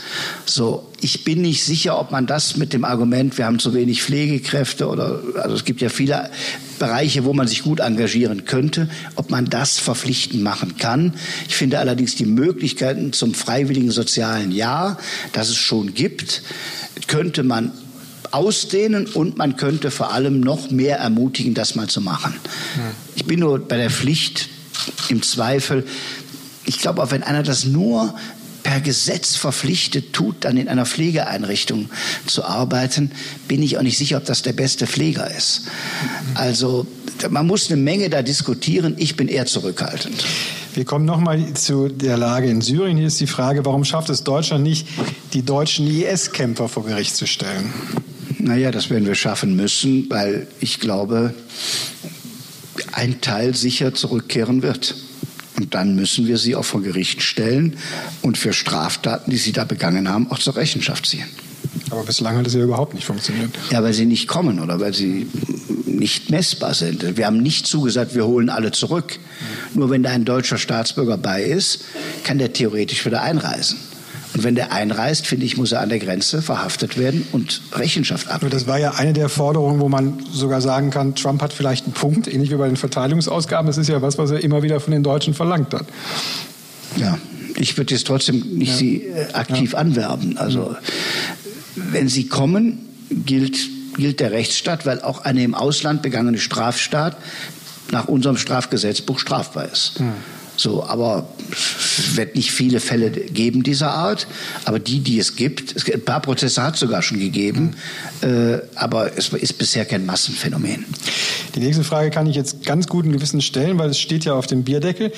So, ich bin nicht sicher, ob man das mit dem Argument, wir haben zu wenig Pflegekräfte oder, also es gibt ja viele Bereiche, wo man sich gut engagieren könnte, ob man das verpflichtend machen kann. Ich finde allerdings die Möglichkeiten zum freiwilligen sozialen Jahr, das es schon gibt, könnte man ausdehnen und man könnte vor allem noch mehr ermutigen, das mal zu machen. Ich bin nur bei der Pflicht im Zweifel. Ich glaube auch, wenn einer das nur per Gesetz verpflichtet tut, dann in einer Pflegeeinrichtung zu arbeiten, bin ich auch nicht sicher, ob das der beste Pfleger ist. Also man muss eine Menge da diskutieren. Ich bin eher zurückhaltend. Wir kommen nochmal zu der Lage in Syrien. Hier ist die Frage, warum schafft es Deutschland nicht, die deutschen IS-Kämpfer vor Gericht zu stellen? Naja, das werden wir schaffen müssen, weil ich glaube, ein Teil sicher zurückkehren wird. Und dann müssen wir sie auch vor Gericht stellen und für Straftaten, die sie da begangen haben, auch zur Rechenschaft ziehen. Aber bislang hat es ja überhaupt nicht funktioniert. Ja, weil sie nicht kommen oder weil sie nicht messbar sind. Wir haben nicht zugesagt, wir holen alle zurück. Nur wenn da ein deutscher Staatsbürger bei ist, kann der theoretisch wieder einreisen. Und wenn der einreist, finde ich, muss er an der Grenze verhaftet werden und Rechenschaft abgeben. Das war ja eine der Forderungen, wo man sogar sagen kann, Trump hat vielleicht einen Punkt, ähnlich wie bei den Verteidigungsausgaben. Das ist ja was, was er immer wieder von den Deutschen verlangt hat. Ja, ich würde jetzt trotzdem nicht ja. sie äh, aktiv ja. anwerben. Also wenn sie kommen, gilt, gilt der Rechtsstaat, weil auch eine im Ausland begangene Straftat nach unserem Strafgesetzbuch strafbar ist. Ja. So, aber es wird nicht viele Fälle geben dieser Art, aber die, die es gibt, es, ein paar Prozesse hat es sogar schon gegeben, äh, aber es ist bisher kein Massenphänomen. Die nächste Frage kann ich jetzt ganz guten Gewissen stellen, weil es steht ja auf dem Bierdeckel,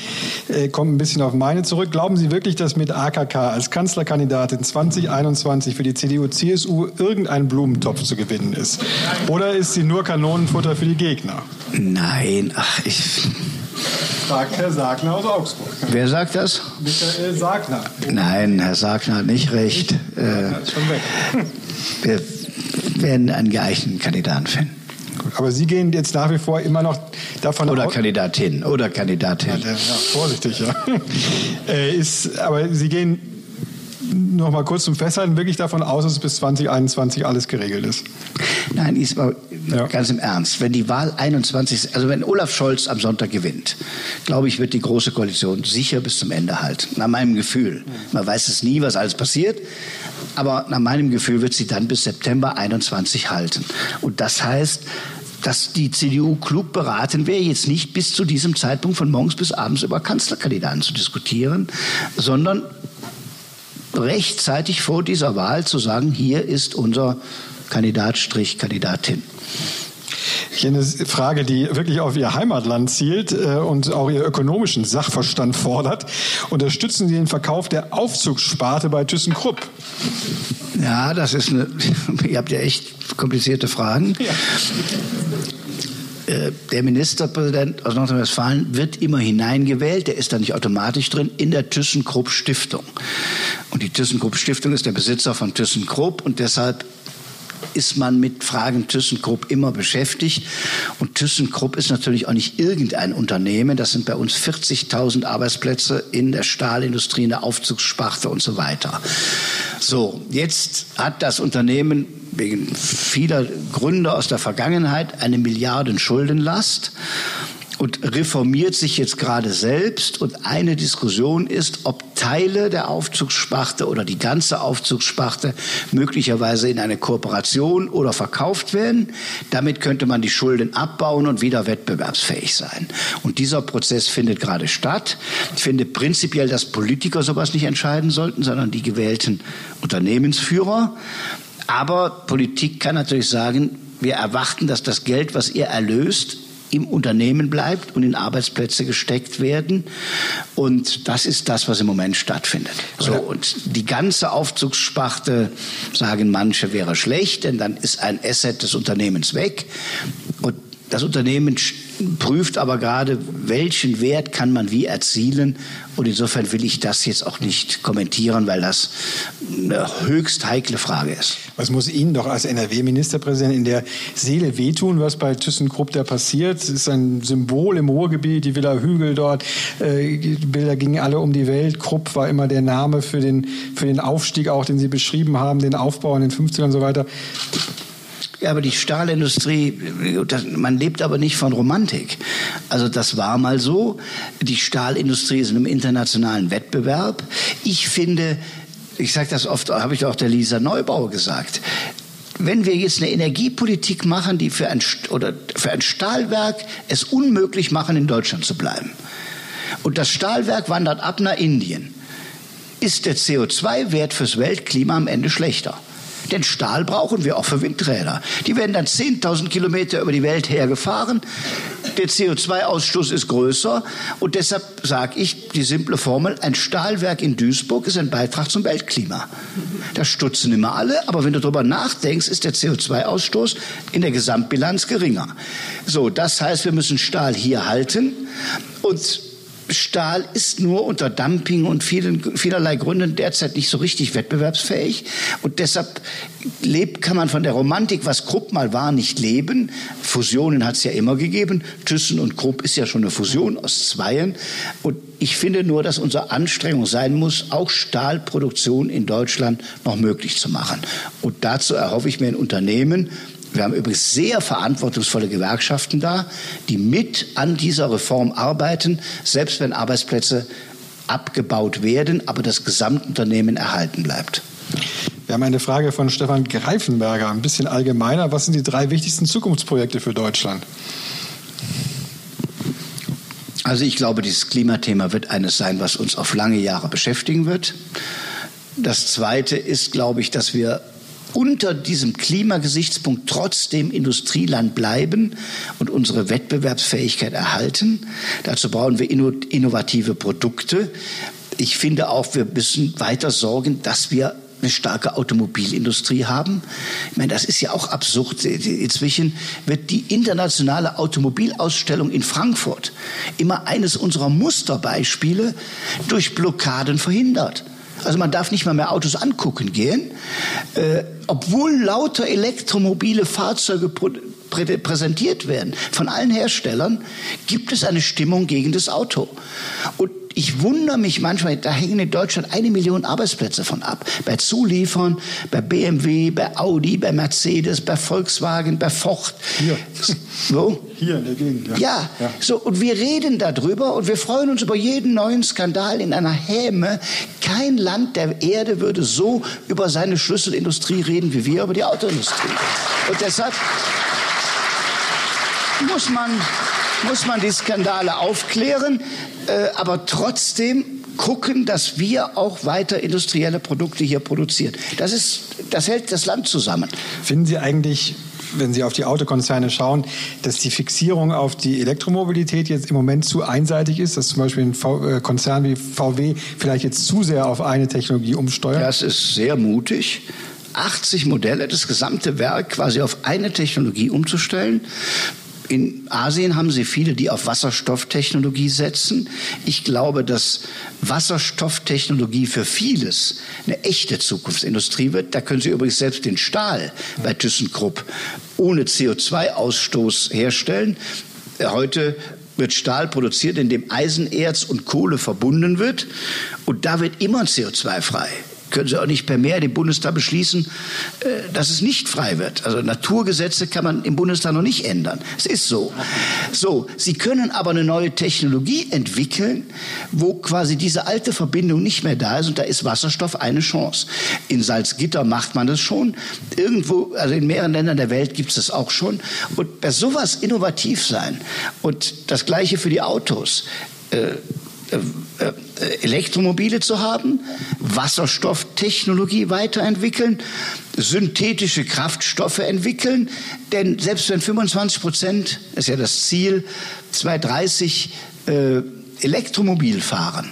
äh, kommt ein bisschen auf meine zurück. Glauben Sie wirklich, dass mit AKK als Kanzlerkandidatin 2021 für die CDU-CSU irgendein Blumentopf zu gewinnen ist? Oder ist sie nur Kanonenfutter für die Gegner? Nein, ach, ich Sagt Herr Sagner aus Augsburg. Wer sagt das? Michael Sagner. Nein, Herr Sagner hat nicht recht. Äh, ist schon weg. wir werden einen geeigneten Kandidaten finden. Aber Sie gehen jetzt nach wie vor immer noch davon Oder aus. Kandidatin. Oder Kandidatin. Ja, vorsichtig, ja. Äh, ist, aber Sie gehen noch mal kurz zum Festhalten wirklich davon aus, dass bis 2021 alles geregelt ist. Nein, Ismail, Ja. ganz im Ernst. Wenn die Wahl 21, also wenn Olaf Scholz am Sonntag gewinnt, glaube ich, wird die Große Koalition sicher bis zum Ende halten. Nach meinem Gefühl. Man weiß es nie, was alles passiert. Aber nach meinem Gefühl wird sie dann bis September 21 halten. Und das heißt, dass die CDU klug beraten wäre, jetzt nicht bis zu diesem Zeitpunkt von morgens bis abends über Kanzlerkandidaten zu diskutieren, sondern rechtzeitig vor dieser Wahl zu sagen, hier ist unser Kandidat, Strich, Kandidatin. Eine Frage, die wirklich auf Ihr Heimatland zielt äh, und auch Ihr ökonomischen Sachverstand fordert. Unterstützen Sie den Verkauf der Aufzugssparte bei ThyssenKrupp? Ja, das ist eine, ihr habt ja echt komplizierte Fragen. Äh, Der Ministerpräsident aus Nordrhein-Westfalen wird immer hineingewählt, der ist da nicht automatisch drin, in der ThyssenKrupp Stiftung. Und die ThyssenKrupp Stiftung ist der Besitzer von ThyssenKrupp und deshalb ist man mit Fragen ThyssenKrupp immer beschäftigt. Und ThyssenKrupp ist natürlich auch nicht irgendein Unternehmen. Das sind bei uns 40.000 Arbeitsplätze in der Stahlindustrie, in der Aufzugssparte und so weiter. So, jetzt hat das Unternehmen wegen vieler Gründe aus der Vergangenheit eine Milliarden Schuldenlast und reformiert sich jetzt gerade selbst. Und eine Diskussion ist, ob Teile der Aufzugssparte oder die ganze Aufzugssparte möglicherweise in eine Kooperation oder verkauft werden. Damit könnte man die Schulden abbauen und wieder wettbewerbsfähig sein. Und dieser Prozess findet gerade statt. Ich finde prinzipiell, dass Politiker sowas nicht entscheiden sollten, sondern die gewählten Unternehmensführer. Aber Politik kann natürlich sagen, wir erwarten, dass das Geld, was ihr erlöst, im Unternehmen bleibt und in Arbeitsplätze gesteckt werden. Und das ist das, was im Moment stattfindet. So, und die ganze Aufzugssparte, sagen manche, wäre schlecht, denn dann ist ein Asset des Unternehmens weg. Und das Unternehmen prüft aber gerade, welchen Wert kann man wie erzielen. Und insofern will ich das jetzt auch nicht kommentieren, weil das eine höchst heikle Frage ist. Was muss Ihnen doch als NRW-Ministerpräsident in der Seele wehtun, was bei ThyssenKrupp da passiert? Es ist ein Symbol im Ruhrgebiet, die Villa Hügel dort. Äh, die Bilder gingen alle um die Welt. Krupp war immer der Name für den, für den Aufstieg, auch den Sie beschrieben haben, den Aufbau in den 50ern und so weiter. Aber die Stahlindustrie, das, man lebt aber nicht von Romantik. Also das war mal so. Die Stahlindustrie ist in einem internationalen Wettbewerb. Ich finde, ich sage das oft, habe ich auch der Lisa Neubauer gesagt. Wenn wir jetzt eine Energiepolitik machen, die für ein, oder für ein Stahlwerk es unmöglich machen, in Deutschland zu bleiben, und das Stahlwerk wandert ab nach Indien, ist der CO2-Wert fürs Weltklima am Ende schlechter. Denn Stahl brauchen wir auch für Windräder. Die werden dann 10.000 Kilometer über die Welt hergefahren. Der CO2-Ausstoß ist größer. Und deshalb sage ich die simple Formel, ein Stahlwerk in Duisburg ist ein Beitrag zum Weltklima. Da stutzen immer alle, aber wenn du darüber nachdenkst, ist der CO2-Ausstoß in der Gesamtbilanz geringer. So, das heißt, wir müssen Stahl hier halten. Und Stahl ist nur unter Dumping und vielen, vielerlei Gründen derzeit nicht so richtig wettbewerbsfähig. Und deshalb lebt, kann man von der Romantik, was Krupp mal war, nicht leben. Fusionen hat es ja immer gegeben. Thyssen und Krupp ist ja schon eine Fusion aus Zweien. Und ich finde nur, dass unsere Anstrengung sein muss, auch Stahlproduktion in Deutschland noch möglich zu machen. Und dazu erhoffe ich mir ein Unternehmen, wir haben übrigens sehr verantwortungsvolle Gewerkschaften da, die mit an dieser Reform arbeiten, selbst wenn Arbeitsplätze abgebaut werden, aber das Gesamtunternehmen erhalten bleibt. Wir haben eine Frage von Stefan Greifenberger, ein bisschen allgemeiner. Was sind die drei wichtigsten Zukunftsprojekte für Deutschland? Also ich glaube, dieses Klimathema wird eines sein, was uns auf lange Jahre beschäftigen wird. Das Zweite ist, glaube ich, dass wir unter diesem Klimagesichtspunkt trotzdem Industrieland bleiben und unsere Wettbewerbsfähigkeit erhalten. Dazu brauchen wir innovative Produkte. Ich finde auch, wir müssen weiter sorgen, dass wir eine starke Automobilindustrie haben. Ich meine, das ist ja auch absurd. Inzwischen wird die internationale Automobilausstellung in Frankfurt immer eines unserer Musterbeispiele durch Blockaden verhindert. Also man darf nicht mal mehr Autos angucken gehen, äh, obwohl lauter elektromobile Fahrzeuge prä präsentiert werden von allen Herstellern, gibt es eine Stimmung gegen das Auto. Und ich wundere mich manchmal, da hängen in Deutschland eine Million Arbeitsplätze von ab. Bei Zuliefern, bei BMW, bei Audi, bei Mercedes, bei Volkswagen, bei Ford. Hier. Wo? Hier in der Gegend. Ja. ja. ja, so und wir reden darüber und wir freuen uns über jeden neuen Skandal in einer Häme. Kein Land der Erde würde so über seine Schlüsselindustrie reden wie wir über die Autoindustrie. Und deshalb muss man muss man die Skandale aufklären, äh, aber trotzdem gucken, dass wir auch weiter industrielle Produkte hier produzieren. Das, ist, das hält das Land zusammen. Finden Sie eigentlich, wenn Sie auf die Autokonzerne schauen, dass die Fixierung auf die Elektromobilität jetzt im Moment zu einseitig ist, dass zum Beispiel ein v äh, Konzern wie VW vielleicht jetzt zu sehr auf eine Technologie umsteuert? Das ist sehr mutig. 80 Modelle, das gesamte Werk quasi auf eine Technologie umzustellen. In Asien haben sie viele, die auf Wasserstofftechnologie setzen. Ich glaube, dass Wasserstofftechnologie für vieles eine echte Zukunftsindustrie wird. Da können Sie übrigens selbst den Stahl bei ThyssenKrupp ohne CO2-Ausstoß herstellen. Heute wird Stahl produziert, in dem Eisenerz und Kohle verbunden wird. Und da wird immer CO2 frei können Sie auch nicht per Mehr dem Bundestag beschließen, äh, dass es nicht frei wird. Also Naturgesetze kann man im Bundestag noch nicht ändern. Es ist so. So, Sie können aber eine neue Technologie entwickeln, wo quasi diese alte Verbindung nicht mehr da ist und da ist Wasserstoff eine Chance. In Salzgitter macht man das schon. Irgendwo, also in mehreren Ländern der Welt gibt es das auch schon. Und bei sowas innovativ sein und das Gleiche für die Autos. Äh, äh, Elektromobile zu haben, Wasserstofftechnologie weiterentwickeln, synthetische Kraftstoffe entwickeln, denn selbst wenn 25 Prozent, ist ja das Ziel, 2030 äh, Elektromobil fahren,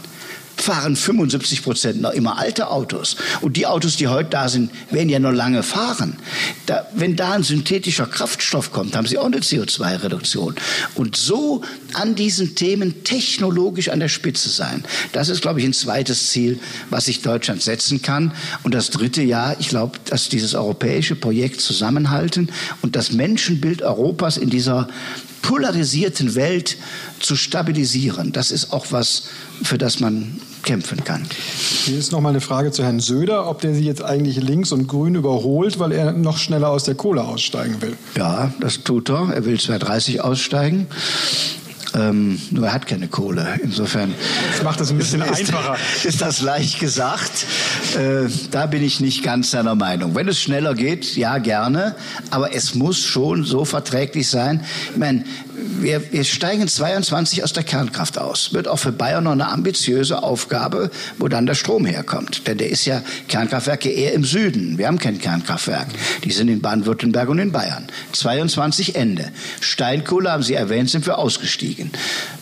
fahren 75 Prozent noch immer alte Autos. Und die Autos, die heute da sind, werden ja noch lange fahren. Da, wenn da ein synthetischer Kraftstoff kommt, haben sie auch eine CO2-Reduktion. Und so an diesen Themen technologisch an der Spitze sein. Das ist, glaube ich, ein zweites Ziel, was sich Deutschland setzen kann. Und das dritte Jahr, ich glaube, dass dieses europäische Projekt zusammenhalten und das Menschenbild Europas in dieser polarisierten Welt zu stabilisieren. Das ist auch was, für das man kämpfen kann. Hier ist noch mal eine Frage zu Herrn Söder, ob der Sie jetzt eigentlich links und grün überholt, weil er noch schneller aus der Kohle aussteigen will. Ja, das tut er. Er will 2030 aussteigen. Ähm, nur er hat keine Kohle. Insofern. Das macht es ein bisschen ist, einfacher. Ist das leicht gesagt? Äh, da bin ich nicht ganz seiner Meinung. Wenn es schneller geht, ja, gerne. Aber es muss schon so verträglich sein. Ich meine, wir, wir steigen 22 aus der Kernkraft aus. Wird auch für Bayern noch eine ambitiöse Aufgabe, wo dann der Strom herkommt. Denn der ist ja Kernkraftwerke eher im Süden. Wir haben kein Kernkraftwerk. Die sind in Baden-Württemberg und in Bayern. 22 Ende. Steinkohle, haben Sie erwähnt, sind wir ausgestiegen.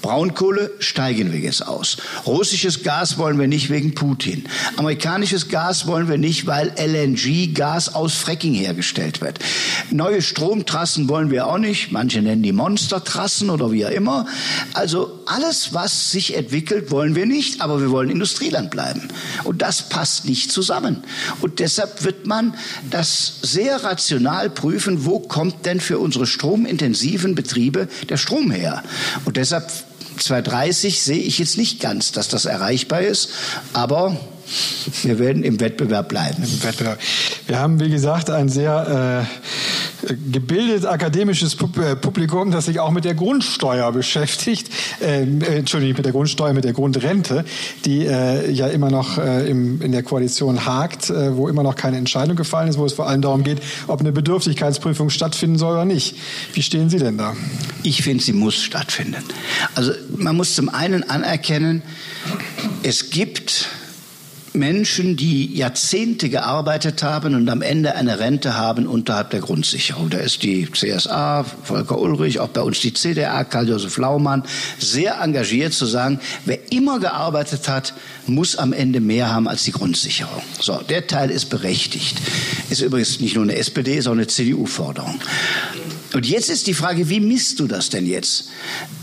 Braunkohle steigen wir jetzt aus. Russisches Gas wollen wir nicht wegen Putin. Amerikanisches Gas wollen wir nicht, weil LNG-Gas aus Fracking hergestellt wird. Neue Stromtrassen wollen wir auch nicht. Manche nennen die Monster. Trassen oder wie auch immer. Also alles, was sich entwickelt, wollen wir nicht, aber wir wollen Industrieland bleiben. Und das passt nicht zusammen. Und deshalb wird man das sehr rational prüfen, wo kommt denn für unsere stromintensiven Betriebe der Strom her. Und deshalb 2030 sehe ich jetzt nicht ganz, dass das erreichbar ist, aber wir werden im Wettbewerb bleiben. Im Wettbewerb. Wir haben, wie gesagt, ein sehr äh gebildet akademisches äh, Publikum, das sich auch mit der Grundsteuer beschäftigt, äh, Entschuldigung, mit der Grundsteuer, mit der Grundrente, die äh, ja immer noch äh, im, in der Koalition hakt, äh, wo immer noch keine Entscheidung gefallen ist, wo es vor allem darum geht, ob eine Bedürftigkeitsprüfung stattfinden soll oder nicht. Wie stehen Sie denn da? Ich finde, sie muss stattfinden. Also man muss zum einen anerkennen, es gibt Menschen, die Jahrzehnte gearbeitet haben und am Ende eine Rente haben unterhalb der Grundsicherung. Da ist die CSA, Volker Ulrich, auch bei uns die CDA, Karl-Josef Laumann, sehr engagiert zu sagen, wer immer gearbeitet hat, muss am Ende mehr haben als die Grundsicherung. So, der Teil ist berechtigt. Ist übrigens nicht nur eine SPD, auch eine CDU-Forderung. Und jetzt ist die Frage, wie misst du das denn jetzt?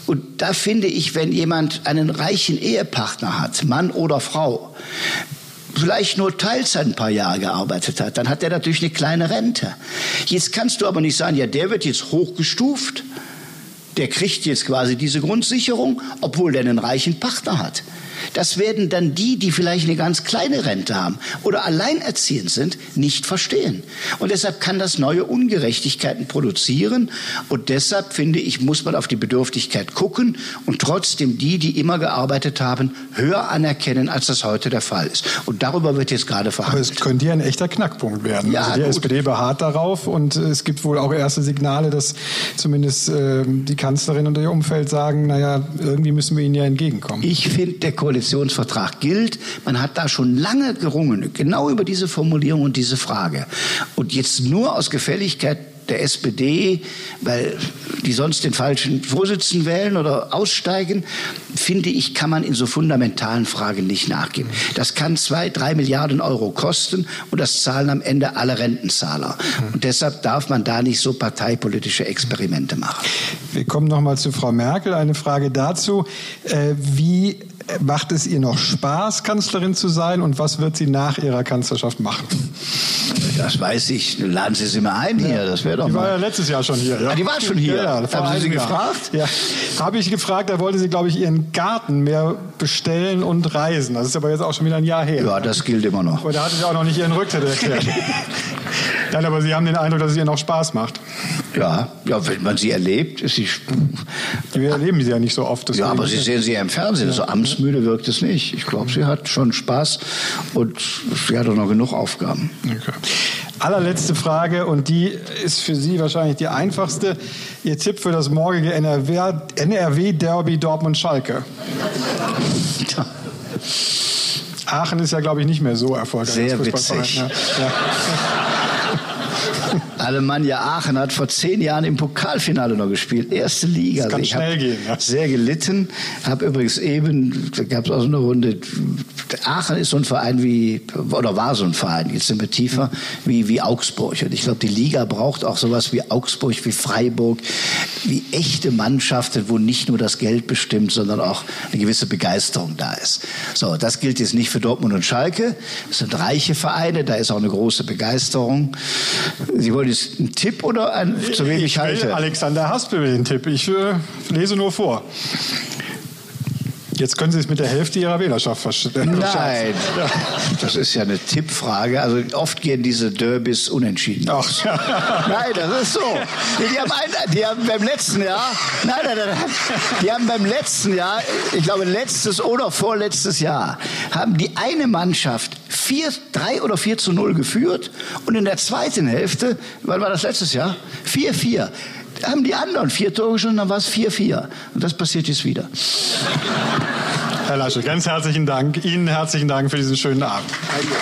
Und da finde ich, wenn jemand einen reichen Ehepartner hat, Mann oder Frau, vielleicht nur Teilzeit ein paar Jahre gearbeitet hat, dann hat er natürlich eine kleine Rente. Jetzt kannst du aber nicht sagen, ja, der wird jetzt hochgestuft, der kriegt jetzt quasi diese Grundsicherung, obwohl der einen reichen Partner hat. Das werden dann die, die vielleicht eine ganz kleine Rente haben oder alleinerziehend sind, nicht verstehen. Und deshalb kann das neue Ungerechtigkeiten produzieren. Und deshalb finde ich, muss man auf die Bedürftigkeit gucken und trotzdem die, die immer gearbeitet haben, höher anerkennen, als das heute der Fall ist. Und darüber wird jetzt gerade verhandelt. Aber es könnte ja ein echter Knackpunkt werden. Ja, also die gut. SPD beharrt darauf und es gibt wohl auch erste Signale, dass zumindest äh, die Kanzlerin und ihr Umfeld sagen, naja, irgendwie müssen wir ihnen ja entgegenkommen. Ich finde, der Koalitionsvertrag gilt. Man hat da schon lange gerungen, genau über diese Formulierung und diese Frage. Und jetzt nur aus Gefälligkeit der SPD, weil die sonst den falschen Vorsitzenden wählen oder aussteigen, finde ich, kann man in so fundamentalen Fragen nicht nachgeben. Das kann zwei, drei Milliarden Euro kosten und das zahlen am Ende alle Rentenzahler. Und deshalb darf man da nicht so parteipolitische Experimente machen. Wir kommen noch mal zu Frau Merkel. Eine Frage dazu. Äh, wie macht es ihr noch Spaß, Kanzlerin zu sein und was wird sie nach ihrer Kanzlerschaft machen? Das weiß ich. Laden Sie sie mal ein hier. Das wäre doch Die mal. war ja letztes Jahr schon hier. Ja. Ah, die war schon hier. Ja, ja, Haben Sie sie gefragt? Ja, habe ich gefragt. Da wollte sie, glaube ich, ihren Garten mehr bestellen und reisen. Das ist aber jetzt auch schon wieder ein Jahr her. Ja, das gilt immer noch. Aber da hatte sie auch noch nicht ihren Rücktritt erklärt. Nein, aber Sie haben den Eindruck, dass es ihr noch Spaß macht. Ja, ja wenn man sie erlebt, ist sie. Wir erleben sie ja nicht so oft. Ja, aber Sie sehen sie ja im Fernsehen. Ja. So amtsmüde wirkt es nicht. Ich glaube, sie hat schon Spaß und sie hat auch noch genug Aufgaben. Okay. Allerletzte Frage und die ist für Sie wahrscheinlich die einfachste. Ihr Tipp für das morgige NRW-Derby Dortmund-Schalke. Aachen ist ja, glaube ich, nicht mehr so erfolgreich. Sehr witzig. Ja. Ja. Alemannia Aachen hat vor zehn Jahren im Pokalfinale noch gespielt. Erste Liga. Das kann also schnell gehen. Ja. Sehr gelitten. Habe übrigens eben, da gab es auch so eine Runde, Aachen ist so ein Verein wie, oder war so ein Verein, jetzt sind wir tiefer, wie, wie Augsburg. Und ich glaube, die Liga braucht auch sowas wie Augsburg, wie Freiburg, wie echte Mannschaften, wo nicht nur das Geld bestimmt, sondern auch eine gewisse Begeisterung da ist. So, das gilt jetzt nicht für Dortmund und Schalke. Das sind reiche Vereine, da ist auch eine große Begeisterung. Sie wollen jetzt einen Tipp oder ein, zu wem ich, ich halte? Alexander Haspel den Tipp. Ich äh, lese nur vor. Jetzt können Sie es mit der Hälfte Ihrer Wählerschaft verscherzen. Nein, ja. das ist ja eine Tippfrage. Also oft gehen diese Derbys unentschieden aus. Ach. Nein, das ist so. Die haben, ein, die haben beim letzten Jahr, nein, nein, nein, die haben beim letzten Jahr, ich glaube letztes oder vorletztes Jahr, haben die eine Mannschaft vier, drei oder vier zu null geführt und in der zweiten Hälfte, wann war das letztes Jahr? Vier, vier haben die anderen vier Tore geschossen, dann war es 4-4. Und das passiert jetzt wieder. Herr Laschet, ganz herzlichen Dank. Ihnen herzlichen Dank für diesen schönen Abend. Danke.